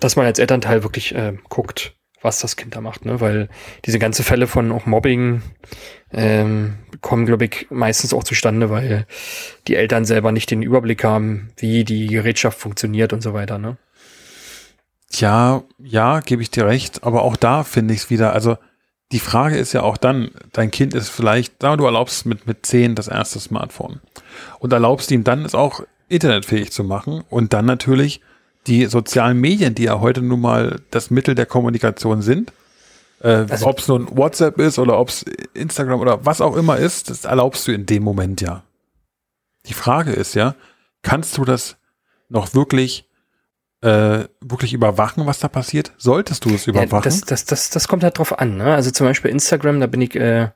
dass man als Elternteil wirklich äh, guckt was das Kind da macht ne weil diese ganze Fälle von auch Mobbing ähm, kommen, glaube ich, meistens auch zustande, weil die Eltern selber nicht den Überblick haben, wie die Gerätschaft funktioniert und so weiter. Ne? Ja, ja, gebe ich dir recht, aber auch da finde ich es wieder, also die Frage ist ja auch dann, dein Kind ist vielleicht, wir, du erlaubst mit, mit 10 das erste Smartphone und erlaubst ihm dann es auch internetfähig zu machen und dann natürlich die sozialen Medien, die ja heute nun mal das Mittel der Kommunikation sind, äh, Also- ob es nun WhatsApp ist oder ob es Instagram oder was auch immer ist, das erlaubst du in dem Moment ja. Die Frage ist ja, kannst du das noch wirklich äh, wirklich überwachen, was da passiert? Solltest du es Ja, überwachen? das, das, das, das kommt halt drauf an. Ne? Also zum Beispiel Instagram, da bin ich, äh,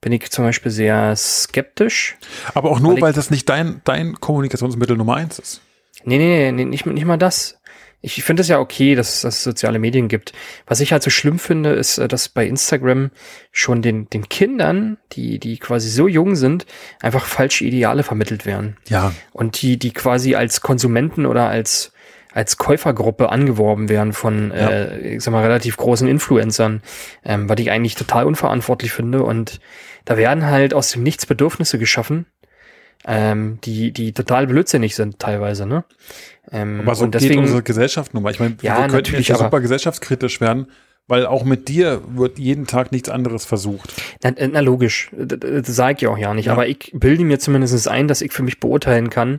bin ich zum Beispiel sehr skeptisch. Aber auch nur, weil weil das nicht dein, dein Kommunikationsmittel Nummer eins ist. Nee, nee, nee, nicht, nicht mal das. Ich finde es ja okay, dass es dass es soziale Medien gibt. Was ich halt so schlimm finde, ist, äh, dass bei Instagram schon den, den Kindern, die, die quasi so jung sind, einfach falsche Ideale vermittelt werden. Ja, und die, die quasi als Konsumenten oder als, als Käufergruppe angeworben werden von, äh, ich sag mal, relativ großen Influencern, ähm, was ich eigentlich total unverantwortlich finde. Und da werden halt aus dem Nichts Bedürfnisse geschaffen, ähm, die, die total blödsinnig sind teilweise, ne? Ähm, aber so und deswegen, geht unsere Gesellschaft nun mal. Ich meine, ja, wir könnten jetzt super gesellschaftskritisch werden, weil auch mit dir wird jeden Tag nichts anderes versucht. Na, äh, na logisch, das, das sage ich auch ja nicht, ja. aber ich bilde mir zumindest ein, dass ich für mich beurteilen kann,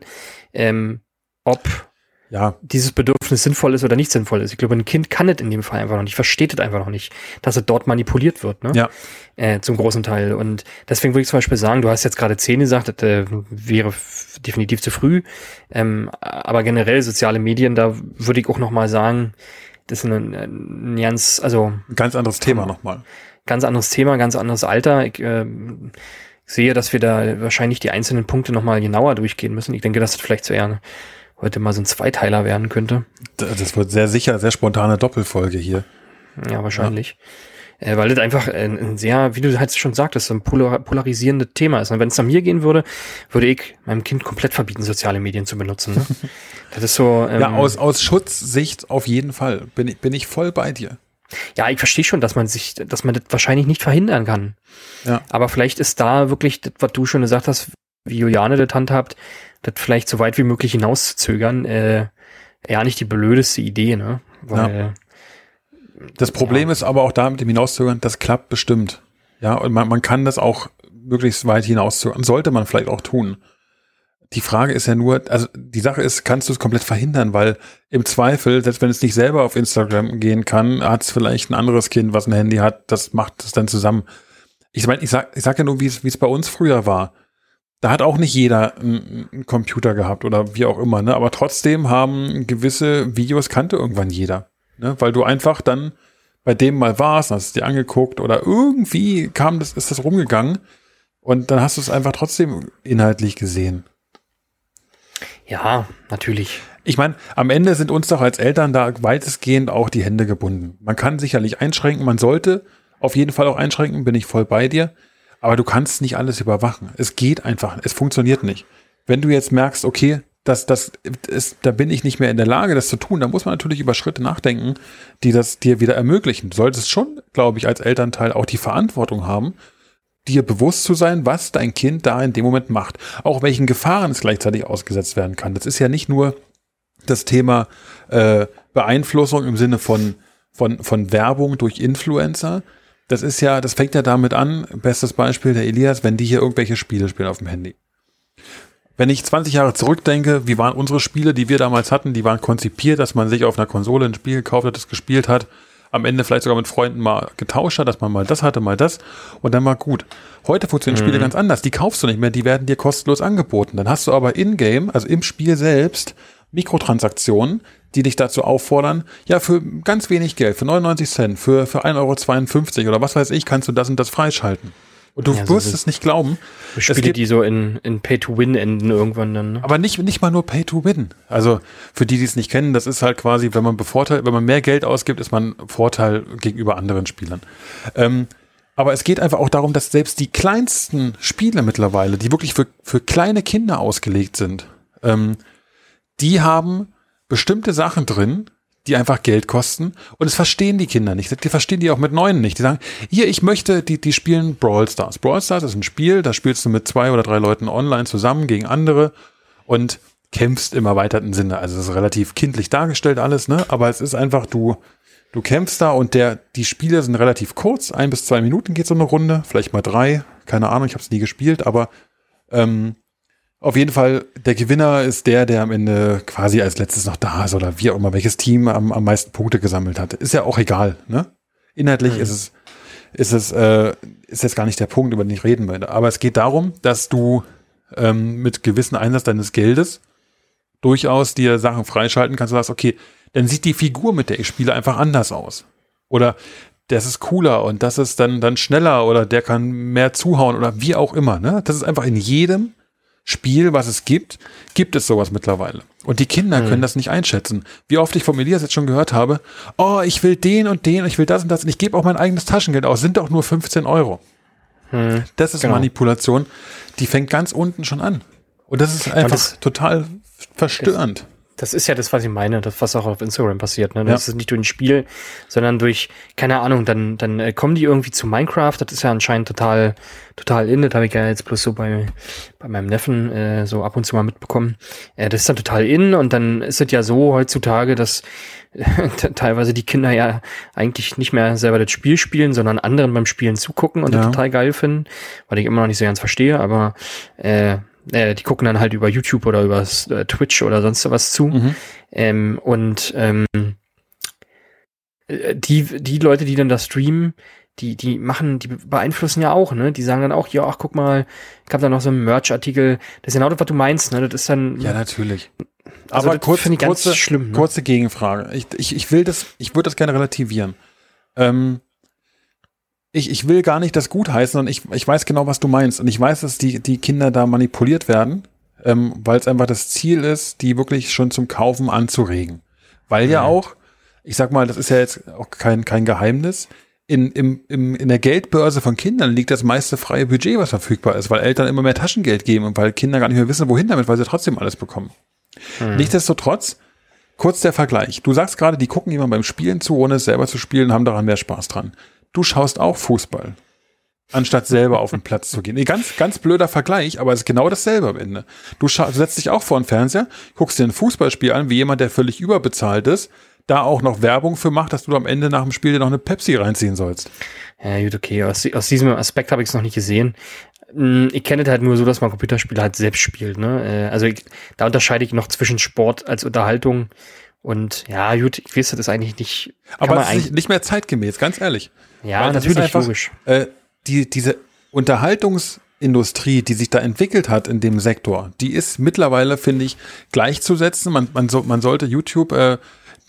ähm, ob ja. dieses Bedürfnis sinnvoll ist oder nicht sinnvoll ist. Ich glaube, ein Kind kann es in dem Fall einfach noch nicht, versteht es einfach noch nicht, dass es dort manipuliert wird, ne? Ja. Äh, zum großen Teil. Und deswegen würde ich zum Beispiel sagen, du hast jetzt gerade zehn gesagt, das äh, wäre definitiv zu früh. Ähm, aber generell soziale Medien, da würde ich auch noch mal sagen, das ist ein, ein ganz, also. Ein ganz anderes Thema nochmal. Ganz anderes Thema, ganz anderes Alter. Ich, äh, sehe, dass wir da wahrscheinlich die einzelnen Punkte nochmal genauer durchgehen müssen. Ich denke, das vielleicht so eher heute mal so ein Zweiteiler werden könnte. Das wird sehr sicher, sehr spontane Doppelfolge hier. Ja, wahrscheinlich. Ja. Äh, weil das einfach ein, sehr, wie du halt schon sagtest, ein polar, polarisierendes Thema ist. Und wenn es nach mir gehen würde, würde ich meinem Kind komplett verbieten, soziale Medien zu benutzen. Ne? [LAUGHS] das ist so. Ähm, ja, aus, aus Schutzsicht auf jeden Fall. Bin ich, bin ich voll bei dir. Ja, ich verstehe schon, dass man sich, dass man das wahrscheinlich nicht verhindern kann. Ja. Aber vielleicht ist da wirklich das, was du schon gesagt hast, wie Juliane das handhabt, das vielleicht so weit wie möglich hinauszuzögern, äh, ja nicht die blödeste Idee, ne? Weil, ja. Das Problem ja. ist aber auch da mit dem Hinauszögern, das klappt bestimmt. Ja, und man, man kann das auch möglichst weit hinauszögern. Sollte man vielleicht auch tun. Die Frage ist ja nur, also die Sache ist, kannst du es komplett verhindern, weil im Zweifel, selbst wenn es nicht selber auf Instagram gehen kann, hat es vielleicht ein anderes Kind, was ein Handy hat, das macht es dann zusammen. Ich meine, ich sag, ich sag ja nur, wie es, wie es bei uns früher war da hat auch nicht jeder einen Computer gehabt oder wie auch immer, ne? Aber trotzdem haben gewisse Videos kannte irgendwann jeder. Ne? Weil du einfach dann bei dem mal warst, hast es dir angeguckt oder irgendwie kam das, ist das rumgegangen und dann hast du es einfach trotzdem inhaltlich gesehen. Ja, natürlich. Ich meine, am Ende sind uns doch als Eltern da weitestgehend auch die Hände gebunden. Man kann sicherlich einschränken, man sollte auf jeden Fall auch einschränken, bin ich voll bei dir. Aber du kannst nicht alles überwachen. Es geht einfach, es funktioniert nicht. Wenn du jetzt merkst, okay, das, das ist, da bin ich nicht mehr in der Lage, das zu tun, dann muss man natürlich über Schritte nachdenken, die das dir wieder ermöglichen. Du solltest schon, glaube ich, als Elternteil auch die Verantwortung haben, dir bewusst zu sein, was dein Kind da in dem Moment macht. Auch welchen Gefahren es gleichzeitig ausgesetzt werden kann. Das ist ja nicht nur das Thema äh, Beeinflussung im Sinne von, von, von Werbung durch Influencer, das ist ja, das fängt ja damit an, bestes Beispiel der Elias, wenn die hier irgendwelche Spiele spielen auf dem Handy. Wenn ich 20 Jahre zurückdenke, wie waren unsere Spiele, die wir damals hatten, die waren konzipiert, dass man sich auf einer Konsole ein Spiel gekauft hat, das gespielt hat, am Ende vielleicht sogar mit Freunden mal getauscht hat, dass man mal das hatte, mal das und dann war gut. Heute funktionieren mhm. Spiele ganz anders. Die kaufst du nicht mehr, die werden dir kostenlos angeboten. Dann hast du aber in-game, also im Spiel selbst, Mikrotransaktionen, die dich dazu auffordern, ja, für ganz wenig Geld, für 99 Cent, für, für 1,52 Euro oder was weiß ich, kannst du das und das freischalten. Und du ja, wirst so es nicht glauben. Spiele, gibt, die so in, in Pay-to-Win enden irgendwann dann. Ne? Aber nicht, nicht mal nur Pay-to-Win. Also für die, die es nicht kennen, das ist halt quasi, wenn man bevorteilt, wenn man mehr Geld ausgibt, ist man Vorteil gegenüber anderen Spielern. Ähm, aber es geht einfach auch darum, dass selbst die kleinsten Spiele mittlerweile, die wirklich für, für kleine Kinder ausgelegt sind, ähm, die haben bestimmte Sachen drin, die einfach Geld kosten und es verstehen die Kinder nicht. Die verstehen die auch mit Neuen nicht. Die sagen, hier, ich möchte, die, die spielen Brawl Stars. Brawl Stars ist ein Spiel, da spielst du mit zwei oder drei Leuten online zusammen gegen andere und kämpfst im erweiterten Sinne. Also es ist relativ kindlich dargestellt alles, ne? Aber es ist einfach, du, du kämpfst da und der, die Spiele sind relativ kurz, ein bis zwei Minuten geht so eine Runde, vielleicht mal drei, keine Ahnung, ich habe es nie gespielt, aber ähm, auf jeden Fall, der Gewinner ist der, der am Ende quasi als letztes noch da ist oder wie auch immer, welches Team am, am meisten Punkte gesammelt hat. Ist ja auch egal, ne? Inhaltlich mhm. ist es, ist es, äh, ist jetzt gar nicht der Punkt, über den ich reden werde. Aber es geht darum, dass du ähm, mit gewissen Einsatz deines Geldes durchaus dir Sachen freischalten kannst. Du sagst, okay, dann sieht die Figur, mit der ich spiele, einfach anders aus. Oder das ist cooler und das ist dann, dann schneller oder der kann mehr zuhauen oder wie auch immer. Ne? Das ist einfach in jedem Spiel, was es gibt, gibt es sowas mittlerweile. Und die Kinder mhm. können das nicht einschätzen. Wie oft ich vom Elias jetzt schon gehört habe, oh, ich will den und den, ich will das und das und ich gebe auch mein eigenes Taschengeld aus, sind doch nur 15 Euro. Mhm. Das ist genau. Manipulation, die fängt ganz unten schon an. Und das ist einfach das, total verstörend. Das ist ja das, was ich meine, das, was auch auf Instagram passiert. Ne? Das Ja. ist nicht durch ein Spiel, sondern durch, keine Ahnung, dann, dann äh, kommen die irgendwie zu Minecraft. Das ist ja anscheinend total, total in. Das habe ich ja jetzt bloß so bei, bei meinem Neffen äh, so ab und zu mal mitbekommen. Äh, das ist dann total in und dann ist es ja so heutzutage, dass [LAUGHS] teilweise die Kinder ja eigentlich nicht mehr selber das Spiel spielen, sondern anderen beim Spielen zugucken und Ja. das total geil finden, weil ich immer noch nicht so ganz verstehe, aber äh, äh, die gucken dann halt über YouTube oder über äh, Twitch oder sonst was zu. Mhm. Ähm, und ähm, äh, die, die Leute, die dann da streamen, die, die machen, die beeinflussen ja auch, ne? Die sagen dann auch, ja, ach, guck mal, ich habe da noch so einen Merch-Artikel. Das ist genau das, was du meinst, ne? Das ist dann. Ja, natürlich. also Aber kurz, kurze, schlimm. Ne? kurze Gegenfrage. Ich, ich, ich will das, ich würde das gerne relativieren. Ähm, ich, ich will gar nicht das gut heißen und ich, ich weiß genau, was du meinst. Und ich weiß, dass die, die Kinder da manipuliert werden, ähm, weil es einfach das Ziel ist, die wirklich schon zum Kaufen anzuregen. Weil ja Mhm. auch, ich sag mal, das ist ja jetzt auch kein, kein Geheimnis, in, im, im, in der Geldbörse von Kindern liegt das meiste freie Budget, was verfügbar ist, weil Eltern immer mehr Taschengeld geben und weil Kinder gar nicht mehr wissen, wohin damit, weil sie trotzdem alles bekommen. Hm. Nichtsdestotrotz, kurz der Vergleich. Du sagst gerade, die gucken jemand beim Spielen zu, ohne es selber zu spielen, haben daran mehr Spaß dran. Du schaust auch Fußball, anstatt selber auf den Platz zu gehen. Nee, ganz, ganz blöder Vergleich, aber es ist genau dasselbe am Ende. Du, du setzt dich auch vor den Fernseher, guckst dir ein Fußballspiel an, wie jemand, der völlig überbezahlt ist, da auch noch Werbung für macht, dass du am Ende nach dem Spiel dir noch eine Pepsi reinziehen sollst. Ja, gut, okay. Aus, aus diesem Aspekt habe ich es noch nicht gesehen. Hm, Ich kenne das halt nur so, dass man Computerspiele halt selbst spielt. Ne? Äh, Also ich, da unterscheide ich noch zwischen Sport als Unterhaltung und ja, gut, ich weiß, das ist eigentlich nicht. Aber es ist nicht, mehr zeitgemäß, ganz ehrlich. Ja, Weil natürlich, einfach- logisch. äh, die, diese Unterhaltungsindustrie, die sich da entwickelt hat in dem Sektor, die ist mittlerweile, finde ich, gleichzusetzen. Man, man, so, man sollte YouTube äh,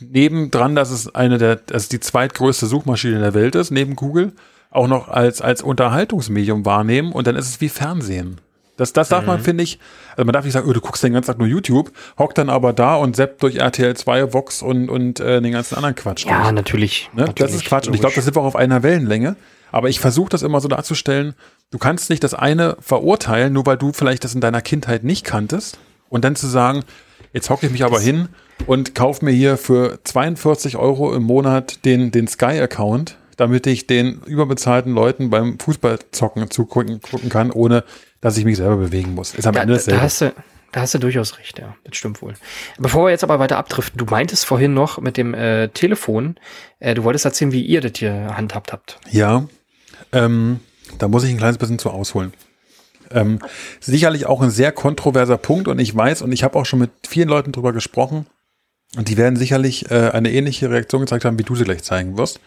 nebendran, dass es eine der, also die zweitgrößte Suchmaschine der Welt ist, neben Google, auch noch als, als Unterhaltungsmedium wahrnehmen und dann ist es wie Fernsehen. Das, das darf man, finde ich, also man darf nicht sagen, oh, du guckst den ganzen Tag nur YouTube, hockt dann aber da und zappt durch RTL 2, Vox und, und äh, den ganzen anderen Quatsch. Ja, durch. natürlich. Ne? natürlich Das ist Quatsch. Und ich glaube, das logisch. sind wir auch auf einer Wellenlänge. Aber ich versuche das immer so darzustellen, du kannst nicht das eine verurteilen, nur weil du vielleicht das in deiner Kindheit nicht kanntest. Und dann zu sagen, jetzt hocke ich mich aber hin und kaufe mir hier für 42 Euro im Monat den, den Sky-Account, damit ich den überbezahlten Leuten beim Fußballzocken zugucken gucken kann, ohne dass ich mich selber bewegen muss. Ist am Ja, Ende da, da, dasselbe. hast du, da hast du durchaus recht, ja. Das stimmt wohl. Bevor wir jetzt aber weiter abdriften, du meintest vorhin noch mit dem äh, Telefon, äh, du wolltest erzählen, wie ihr das hier handhabt habt. Ja, ähm, da muss ich ein kleines bisschen zu ausholen. Ähm, sicherlich auch ein sehr kontroverser Punkt und ich weiß und ich habe auch schon mit vielen Leuten drüber gesprochen und die werden sicherlich äh, eine ähnliche Reaktion gezeigt haben, wie du sie gleich zeigen wirst.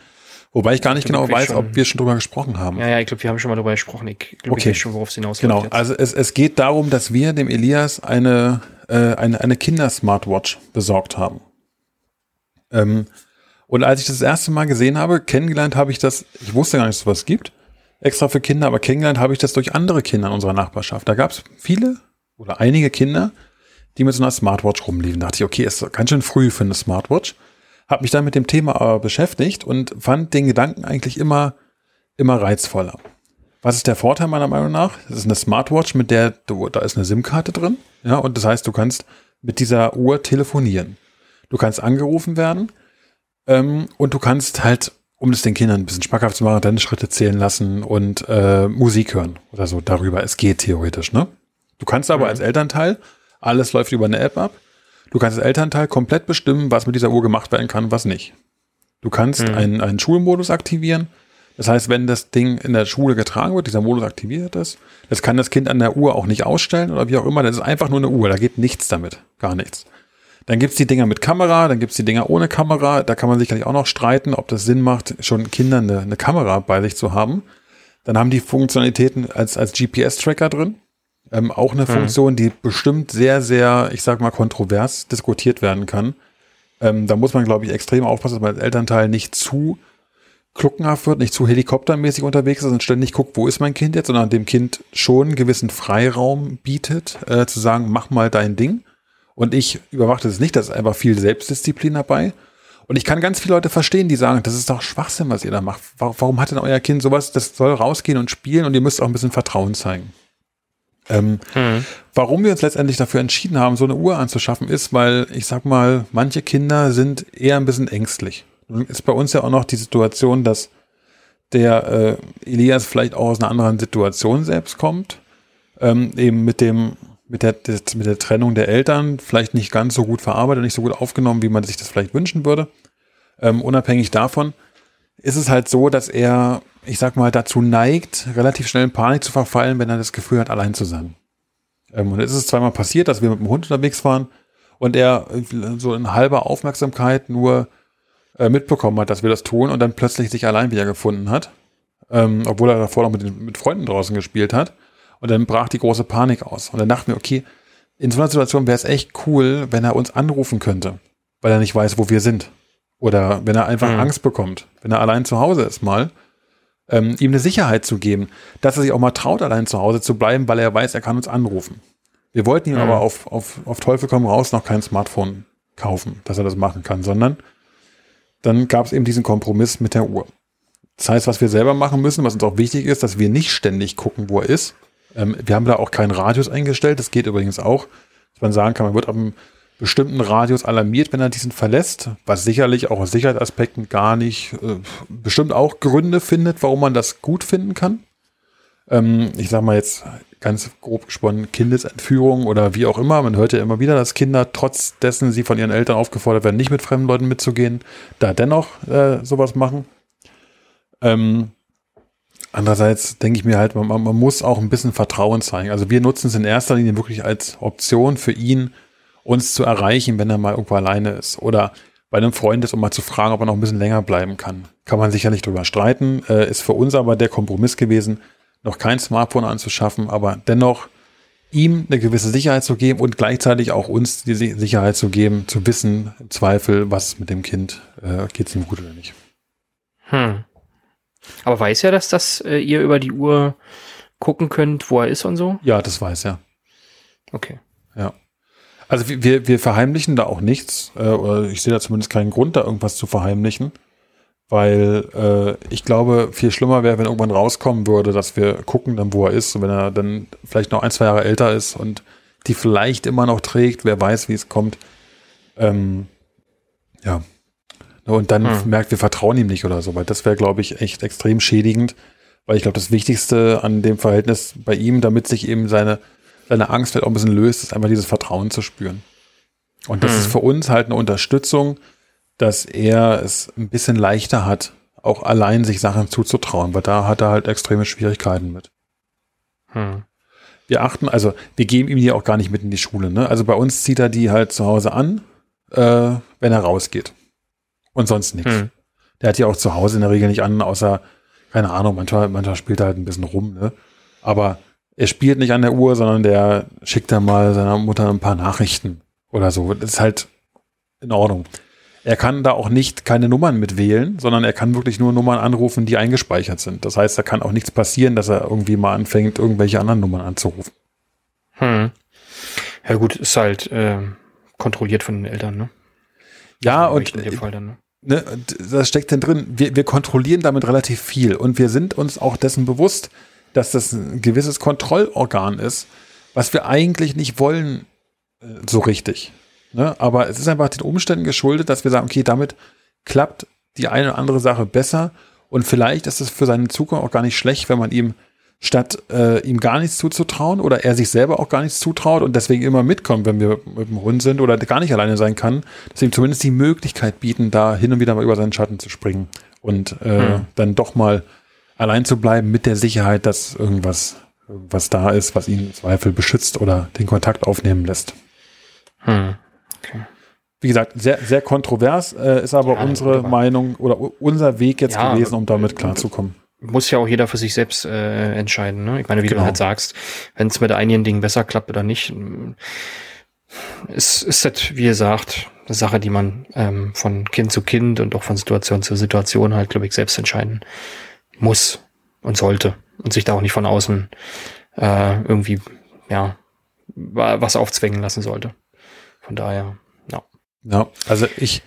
Wobei ich gar nicht Ich glaub, genau weiß, schon. ob wir schon drüber gesprochen haben. Ja, ja, ich glaube, wir haben schon mal darüber gesprochen. Ich glaube, Okay. ich weiß schon, worauf es hinausläuft. Genau, also es, es geht darum, dass wir dem Elias eine, äh, eine, eine Kinder-Smartwatch besorgt haben. Ähm, und als ich das, das erste Mal gesehen habe, kennengelernt habe ich das, ich wusste gar nicht, dass es was gibt, extra für Kinder, aber kennengelernt habe ich das durch andere Kinder in unserer Nachbarschaft. Da gab es viele oder einige Kinder, die mit so einer Smartwatch rumliefen. Da dachte ich, okay, ist ganz schön früh für eine Smartwatch. Habe mich dann mit dem Thema aber beschäftigt und fand den Gedanken eigentlich immer, immer reizvoller. Was ist der Vorteil meiner Meinung nach? Das ist eine Smartwatch, mit der du, da ist eine SIM-Karte drin. Ja, und das heißt, du kannst mit dieser Uhr telefonieren. Du kannst angerufen werden ähm, und du kannst halt, um es den Kindern ein bisschen schmackhaft zu machen, deine Schritte zählen lassen und äh, Musik hören oder so darüber. Es geht theoretisch, ne? Du kannst aber Mhm. als Elternteil, alles läuft über eine App ab. Du kannst als Elternteil komplett bestimmen, was mit dieser Uhr gemacht werden kann, was nicht. Du kannst Mhm. einen, einen Schulmodus aktivieren. Das heißt, wenn das Ding in der Schule getragen wird, dieser Modus aktiviert ist, das kann das Kind an der Uhr auch nicht ausstellen oder wie auch immer. Das ist einfach nur eine Uhr, da geht nichts damit, gar nichts. Dann gibt's die Dinger mit Kamera, dann gibt's die Dinger ohne Kamera. Da kann man sicherlich auch noch streiten, ob das Sinn macht, schon Kindern eine, eine Kamera bei sich zu haben. Dann haben die Funktionalitäten als, als GPS-Tracker drin. Ähm, auch eine Funktion, die bestimmt sehr, sehr, ich sag mal, kontrovers diskutiert werden kann. Ähm, da muss man, glaube ich, extrem aufpassen, dass man als Elternteil nicht zu kluckenhaft wird, nicht zu helikoptermäßig unterwegs ist und ständig guckt, wo ist mein Kind jetzt, sondern dem Kind schon einen gewissen Freiraum bietet, äh, zu sagen, mach mal dein Ding. Und ich überwache das nicht, da ist einfach viel Selbstdisziplin dabei. Und ich kann ganz viele Leute verstehen, die sagen, das ist doch Schwachsinn, was ihr da macht. Warum, warum hat denn euer Kind sowas, das soll rausgehen und spielen und ihr müsst auch ein bisschen Vertrauen zeigen. Ähm, hm. Warum wir uns letztendlich dafür entschieden haben, so eine Uhr anzuschaffen, ist, weil ich sag mal, manche Kinder sind eher ein bisschen ängstlich. Ist bei uns ja auch noch die Situation, dass der äh, Elias vielleicht auch aus einer anderen Situation selbst kommt, ähm, eben mit dem mit der, mit der Trennung der Eltern vielleicht nicht ganz so gut verarbeitet, nicht so gut aufgenommen, wie man sich das vielleicht wünschen würde. Ähm, unabhängig davon ist es halt so, dass er, ich sag mal, dazu neigt, relativ schnell in Panik zu verfallen, wenn er das Gefühl hat, allein zu sein. Ähm, und es ist zweimal passiert, dass wir mit dem Hund unterwegs waren und er so in halber Aufmerksamkeit nur äh, mitbekommen hat, dass wir das tun und dann plötzlich sich allein wieder gefunden hat. Ähm, obwohl er davor noch mit, mit Freunden draußen gespielt hat. Und dann brach die große Panik aus. Und dann dachten wir, okay, in so einer Situation wäre es echt cool, wenn er uns anrufen könnte, weil er nicht weiß, wo wir sind. Oder wenn er einfach mhm. Angst bekommt, wenn er allein zu Hause ist mal, ähm, ihm eine Sicherheit zu geben, dass er sich auch mal traut, allein zu Hause zu bleiben, weil er weiß, er kann uns anrufen. Wir wollten ihm mhm. aber auf, auf, auf Teufel komm raus noch kein Smartphone kaufen, dass er das machen kann, sondern dann gab es eben diesen Kompromiss mit der Uhr. Das heißt, was wir selber machen müssen, was uns auch wichtig ist, dass wir nicht ständig gucken, wo er ist. Ähm, wir haben da auch keinen Radius eingestellt. Das geht übrigens auch, dass man sagen kann, man wird ab einem bestimmten Radius alarmiert, wenn er diesen verlässt, was sicherlich auch aus Sicherheitsaspekten gar nicht, äh, bestimmt auch Gründe findet, warum man das gut finden kann. Ähm, ich sag mal jetzt ganz grob gesponnen, Kindesentführung oder wie auch immer. Man hört ja immer wieder, dass Kinder, trotz dessen sie von ihren Eltern aufgefordert werden, nicht mit fremden Leuten mitzugehen, da dennoch äh, sowas machen. Ähm, andererseits denke ich mir halt, man, man, muss auch ein bisschen Vertrauen zeigen. Also wir nutzen es in erster Linie wirklich als Option für ihn, uns zu erreichen, wenn er mal irgendwo alleine ist. Oder bei einem Freund ist, um mal zu fragen, ob er noch ein bisschen länger bleiben kann. Kann man sicherlich drüber streiten. Äh, ist für uns aber der Kompromiss gewesen, noch kein Smartphone anzuschaffen, aber dennoch ihm eine gewisse Sicherheit zu geben und gleichzeitig auch uns die Sicherheit zu geben, zu wissen, im Zweifel, was mit dem Kind, äh, geht es ihm gut oder nicht. Hm. Aber weiß er, dass das äh, ihr über die Uhr gucken könnt, wo er ist und so? Ja, das weiß er. Okay. Ja. Also wir, wir verheimlichen da auch nichts, äh, oder ich sehe da zumindest keinen Grund, da irgendwas zu verheimlichen. Weil äh, ich glaube, viel schlimmer wäre, wenn irgendwann rauskommen würde, dass wir gucken dann, wo er ist. Und wenn er dann vielleicht noch ein, zwei Jahre älter ist und die vielleicht immer noch trägt, wer weiß, wie es kommt. Ähm, ja. Und dann hm. merkt, wir vertrauen ihm nicht oder so, weil das wäre, glaube ich, echt extrem schädigend. Weil ich glaube, das Wichtigste an dem Verhältnis bei ihm, damit sich eben seine, seine Angst vielleicht auch ein bisschen löst, ist einfach dieses Vertrauen zu spüren. Und das hm. ist für uns halt eine Unterstützung, dass er es ein bisschen leichter hat, auch allein sich Sachen zuzutrauen, weil da hat er halt extreme Schwierigkeiten mit. Hm. Wir achten, also wir geben ihm die auch gar nicht mit in die Schule. Ne? Also bei uns zieht er die halt zu Hause an, äh, wenn er rausgeht. Und sonst nichts. Hm. Der hat die auch zu Hause in der Regel nicht an, außer, keine Ahnung, manchmal, manchmal spielt er halt ein bisschen rum. Ne? Aber er spielt nicht an der Uhr, sondern der schickt dann mal seiner Mutter ein paar Nachrichten oder so. Das ist halt in Ordnung. Er kann da auch nicht keine Nummern mitwählen, sondern er kann wirklich nur Nummern anrufen, die eingespeichert sind. Das heißt, da kann auch nichts passieren, dass er irgendwie mal anfängt, irgendwelche anderen Nummern anzurufen. Hm. Ja gut, ist halt äh, kontrolliert von den Eltern, ne? Ja, und in dem Fall dann, ne? Ne, das steckt denn drin. Wir, wir kontrollieren damit relativ viel und wir sind uns auch dessen bewusst, dass das ein gewisses Kontrollorgan ist, was wir eigentlich nicht wollen äh, so richtig. Ne? Aber es ist einfach den Umständen geschuldet, dass wir sagen, okay, damit klappt die eine oder andere Sache besser und vielleicht ist es für seine Zukunft auch gar nicht schlecht, wenn man ihm statt äh, ihm gar nichts zuzutrauen oder er sich selber auch gar nichts zutraut und deswegen immer mitkommt, wenn wir mit dem Hund sind oder gar nicht alleine sein kann, dass ihm zumindest die Möglichkeit bieten, da hin und wieder mal über seinen Schatten zu springen und äh, hm. dann doch mal allein zu bleiben mit der Sicherheit, dass irgendwas, irgendwas da ist, was ihn im Zweifel beschützt oder den Kontakt aufnehmen lässt. Hm. Okay. Wie gesagt, sehr, sehr kontrovers äh, ist aber ja, unsere aber Meinung oder unser Weg jetzt ja, gewesen, um damit klarzukommen. Muss ja auch jeder für sich selbst äh, entscheiden. Ne? Ich meine, wie genau. du halt sagst, wenn es mit einigen Dingen besser klappt oder nicht, ist, ist das, wie gesagt, eine Sache, die man ähm, von Kind zu Kind und auch von Situation zu Situation halt, glaube ich, selbst entscheiden muss und sollte und sich da auch nicht von außen äh, irgendwie, ja, was aufzwängen lassen sollte. Von daher, ja. Ja, also ich,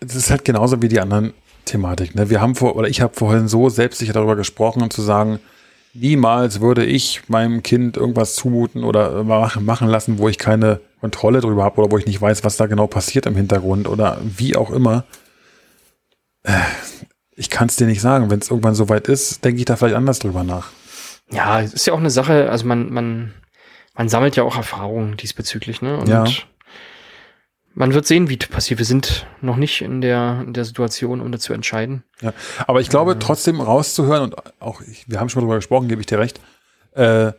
das ist halt genauso wie die anderen Thematik. Ne? Wir haben vor, oder ich habe vorhin so selbstsicher darüber gesprochen, um zu sagen, niemals würde ich meinem Kind irgendwas zumuten oder machen lassen, wo ich keine Kontrolle drüber habe oder wo ich nicht weiß, was da genau passiert im Hintergrund oder wie auch immer. Äh, ich kann es dir nicht sagen. Wenn es irgendwann soweit ist, denke ich da vielleicht anders drüber nach. Ja, es ist ja auch eine Sache, also man, man, man sammelt ja auch Erfahrungen diesbezüglich, ne? Und Ja. man wird sehen, wie passiert. Wir sind noch nicht in der, in der Situation, um das zu entscheiden. Ja, aber ich glaube, trotzdem rauszuhören und auch, ich, wir haben schon mal drüber gesprochen, gebe ich dir recht, äh,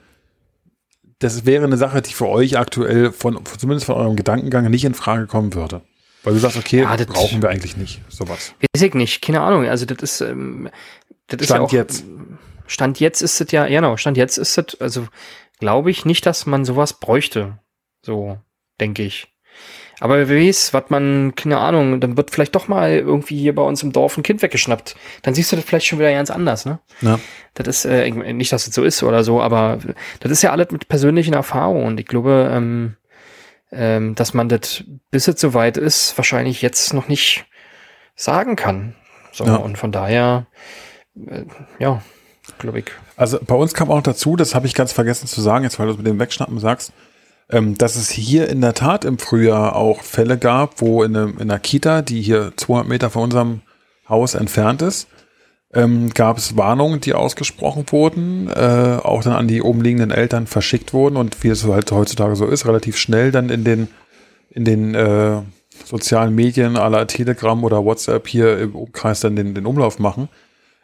das wäre eine Sache, die für euch aktuell von, zumindest von eurem Gedankengang nicht in Frage kommen würde. Weil du sagst, okay, Ja, das- brauchen wir eigentlich nicht, sowas. Weiß ich nicht, keine Ahnung. Also das ist, ähm, das ist Stand ja auch, jetzt. Stand jetzt ist es ja, ja, genau, Stand jetzt ist es, also glaube ich nicht, dass man sowas bräuchte. So, denke ich. Aber wer weiß, was man, keine Ahnung, dann wird vielleicht doch mal irgendwie hier bei uns im Dorf ein Kind weggeschnappt. Dann siehst du das vielleicht schon wieder ganz anders, ne? Ja. Das ist, äh, ich- nicht, dass es so ist oder so, aber das ist ja alles mit persönlichen Erfahrungen. Und ich glaube, ähm, ähm, dass man das, bis es soweit ist, wahrscheinlich jetzt noch nicht sagen kann. So, Ja. und von daher, äh, ja, glaube ich. Also bei uns kam auch dazu, das habe ich ganz vergessen zu sagen, jetzt weil du es mit dem Wegschnappen sagst, ähm, dass es hier in der Tat im Frühjahr auch Fälle gab, wo in, einem, in einer Kita, die hier 200 Meter von unserem Haus entfernt ist, ähm, gab es Warnungen, die ausgesprochen wurden, äh, auch dann an die umliegenden Eltern verschickt wurden und wie es halt heutzutage so ist, relativ schnell dann in den, in den äh, sozialen Medien aller Telegram oder WhatsApp hier im Umkreis dann den, den Umlauf machen.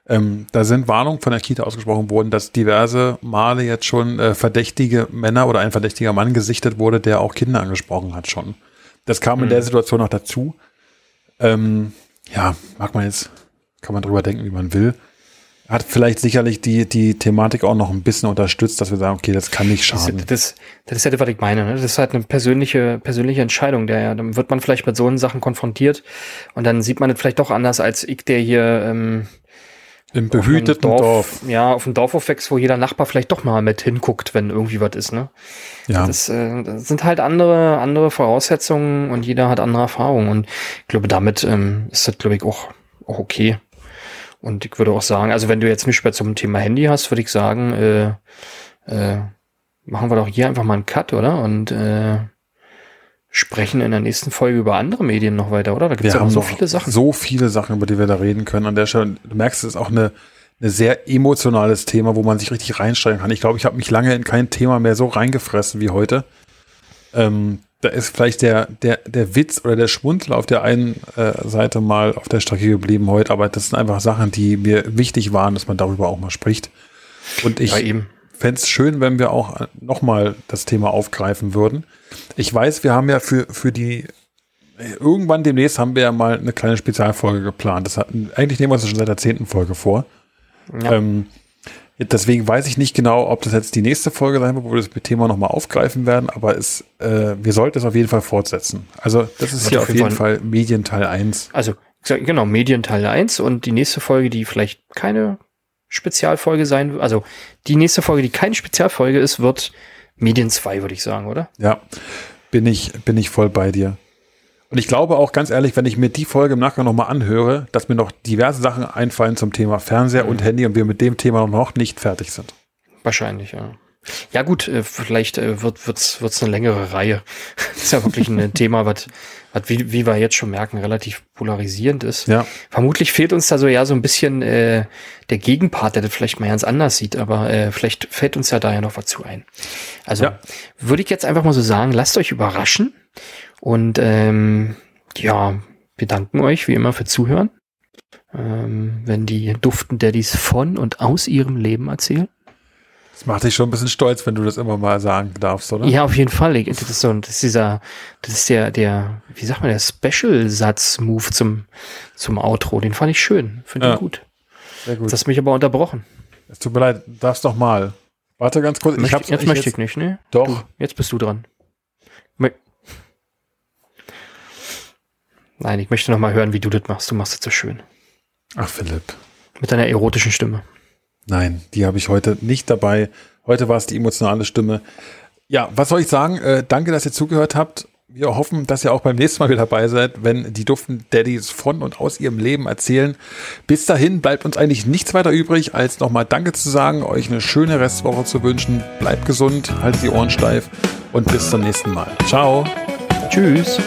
Ähm, da sind Warnungen von der Kita ausgesprochen worden, dass diverse Male jetzt schon äh, verdächtige Männer oder ein verdächtiger Mann gesichtet wurde, der auch Kinder angesprochen hat schon. Das kam in der Situation noch dazu. Ähm, ja, mag man jetzt, kann man drüber denken, wie man will. Hat vielleicht sicherlich die, die Thematik auch noch ein bisschen unterstützt, dass wir sagen, okay, das kann nicht Das, schaden. das, das ist ja das, was ich meine. Ne? Das ist halt eine persönliche, persönliche Entscheidung. Der, ja, dann wird man vielleicht mit so Sachen konfrontiert und dann sieht man das vielleicht doch anders als ich, der hier ähm, Im behüteten Dorf. Ja, auf dem Dorf aufwächst, wo jeder Nachbar vielleicht doch mal mit hinguckt, wenn irgendwie was ist. Ne? Ja, Das, äh, das sind halt andere, andere Voraussetzungen und jeder hat andere Erfahrungen. Und ich glaube, damit ähm, ist das, glaube ich, auch, auch okay. Und ich würde auch sagen, also wenn du jetzt mich mehr zum Thema Handy hast, würde ich sagen, äh, äh, machen wir doch hier einfach mal einen Cut, oder? Und äh, sprechen in der nächsten Folge über andere Medien noch weiter, oder? Da gibt es ja noch so viele Sachen. so viele Sachen, über die wir da reden können. An der Stelle, du merkst, es ist auch eine, eine sehr emotionales Thema, wo man sich richtig reinsteigen kann. Ich glaube, ich habe mich lange in kein Thema mehr so reingefressen wie heute. Ähm, da ist vielleicht der, der, der Witz oder der Schmunzel auf der einen äh, Seite mal auf der Strecke geblieben heute, aber das sind einfach Sachen, die mir wichtig waren, dass man darüber auch mal spricht. Und ich ja, fände es schön, wenn wir auch nochmal das Thema aufgreifen würden. Ich weiß, wir haben ja für, für die, irgendwann demnächst haben wir ja mal eine kleine Spezialfolge geplant. Das hatten, eigentlich nehmen wir uns das schon seit der zehnten Folge vor. Ja. Ähm, deswegen weiß ich nicht genau, ob das jetzt die nächste Folge sein wird, wo wir das Thema nochmal aufgreifen werden, aber es, äh, wir sollten es auf jeden Fall fortsetzen. Also das ist hier auf jeden jeden Fall Medienteil 1. Also, genau, Medienteil 1 und die nächste Folge, die vielleicht keine Spezialfolge sein wird, also die nächste Folge, die keine Spezialfolge ist, wird Medien 2, würde ich sagen, oder? Ja, bin ich, bin ich voll bei dir. Und ich glaube auch ganz ehrlich, wenn ich mir die Folge im Nachgang nochmal anhöre, dass mir noch diverse Sachen einfallen zum Thema Fernseher und Handy und wir mit dem Thema noch nicht fertig sind. Wahrscheinlich, ja. Ja gut, äh, vielleicht äh, wird wird's wird's eine längere Reihe. Das [LAUGHS] ist ja wirklich ein [LAUGHS] Thema, was was wie, wie wir jetzt schon merken, relativ polarisierend ist. Ja, Vermutlich fehlt uns da so ja so ein bisschen äh, der Gegenpart, der das vielleicht mal ganz anders sieht, aber äh, vielleicht fällt uns ja da ja noch was zu ein. Also Ja. würde ich jetzt einfach mal so sagen, lasst euch überraschen und ähm, ja, wir danken euch wie immer für Zuhören. Ähm, wenn die Duften Daddies von und aus ihrem Leben erzählen. das macht dich schon ein bisschen stolz, wenn du das immer mal sagen darfst, oder? Ja, auf jeden Fall. Ich- Das ist so, das ist dieser, das ist der, der, wie sagt man, der Special-Satz-Move zum, zum Outro. Den fand ich schön. Finde ich Ja. gut. Sehr gut. Das hast mich aber unterbrochen. Es tut mir leid, darfst doch mal. Warte ganz kurz. Möchte, hab's- jetzt möchte ich nicht, ne? Doch. Du, jetzt bist du dran. Mö- Nein, ich möchte noch mal hören, wie du das machst. Du machst das so schön. Ach, Philipp. Mit deiner erotischen Stimme. Nein, die habe ich heute nicht dabei. Heute war es die emotionale Stimme. Ja, was soll ich sagen? Äh, danke, dass ihr zugehört habt. wir hoffen, dass ihr auch beim nächsten Mal wieder dabei seid, wenn die duften Daddies von und aus ihrem Leben erzählen. Bis dahin bleibt uns eigentlich nichts weiter übrig, als nochmal Danke zu sagen, euch eine schöne Restwoche zu wünschen. Bleibt gesund, haltet die Ohren steif und bis zum nächsten Mal. Ciao. Tschüss.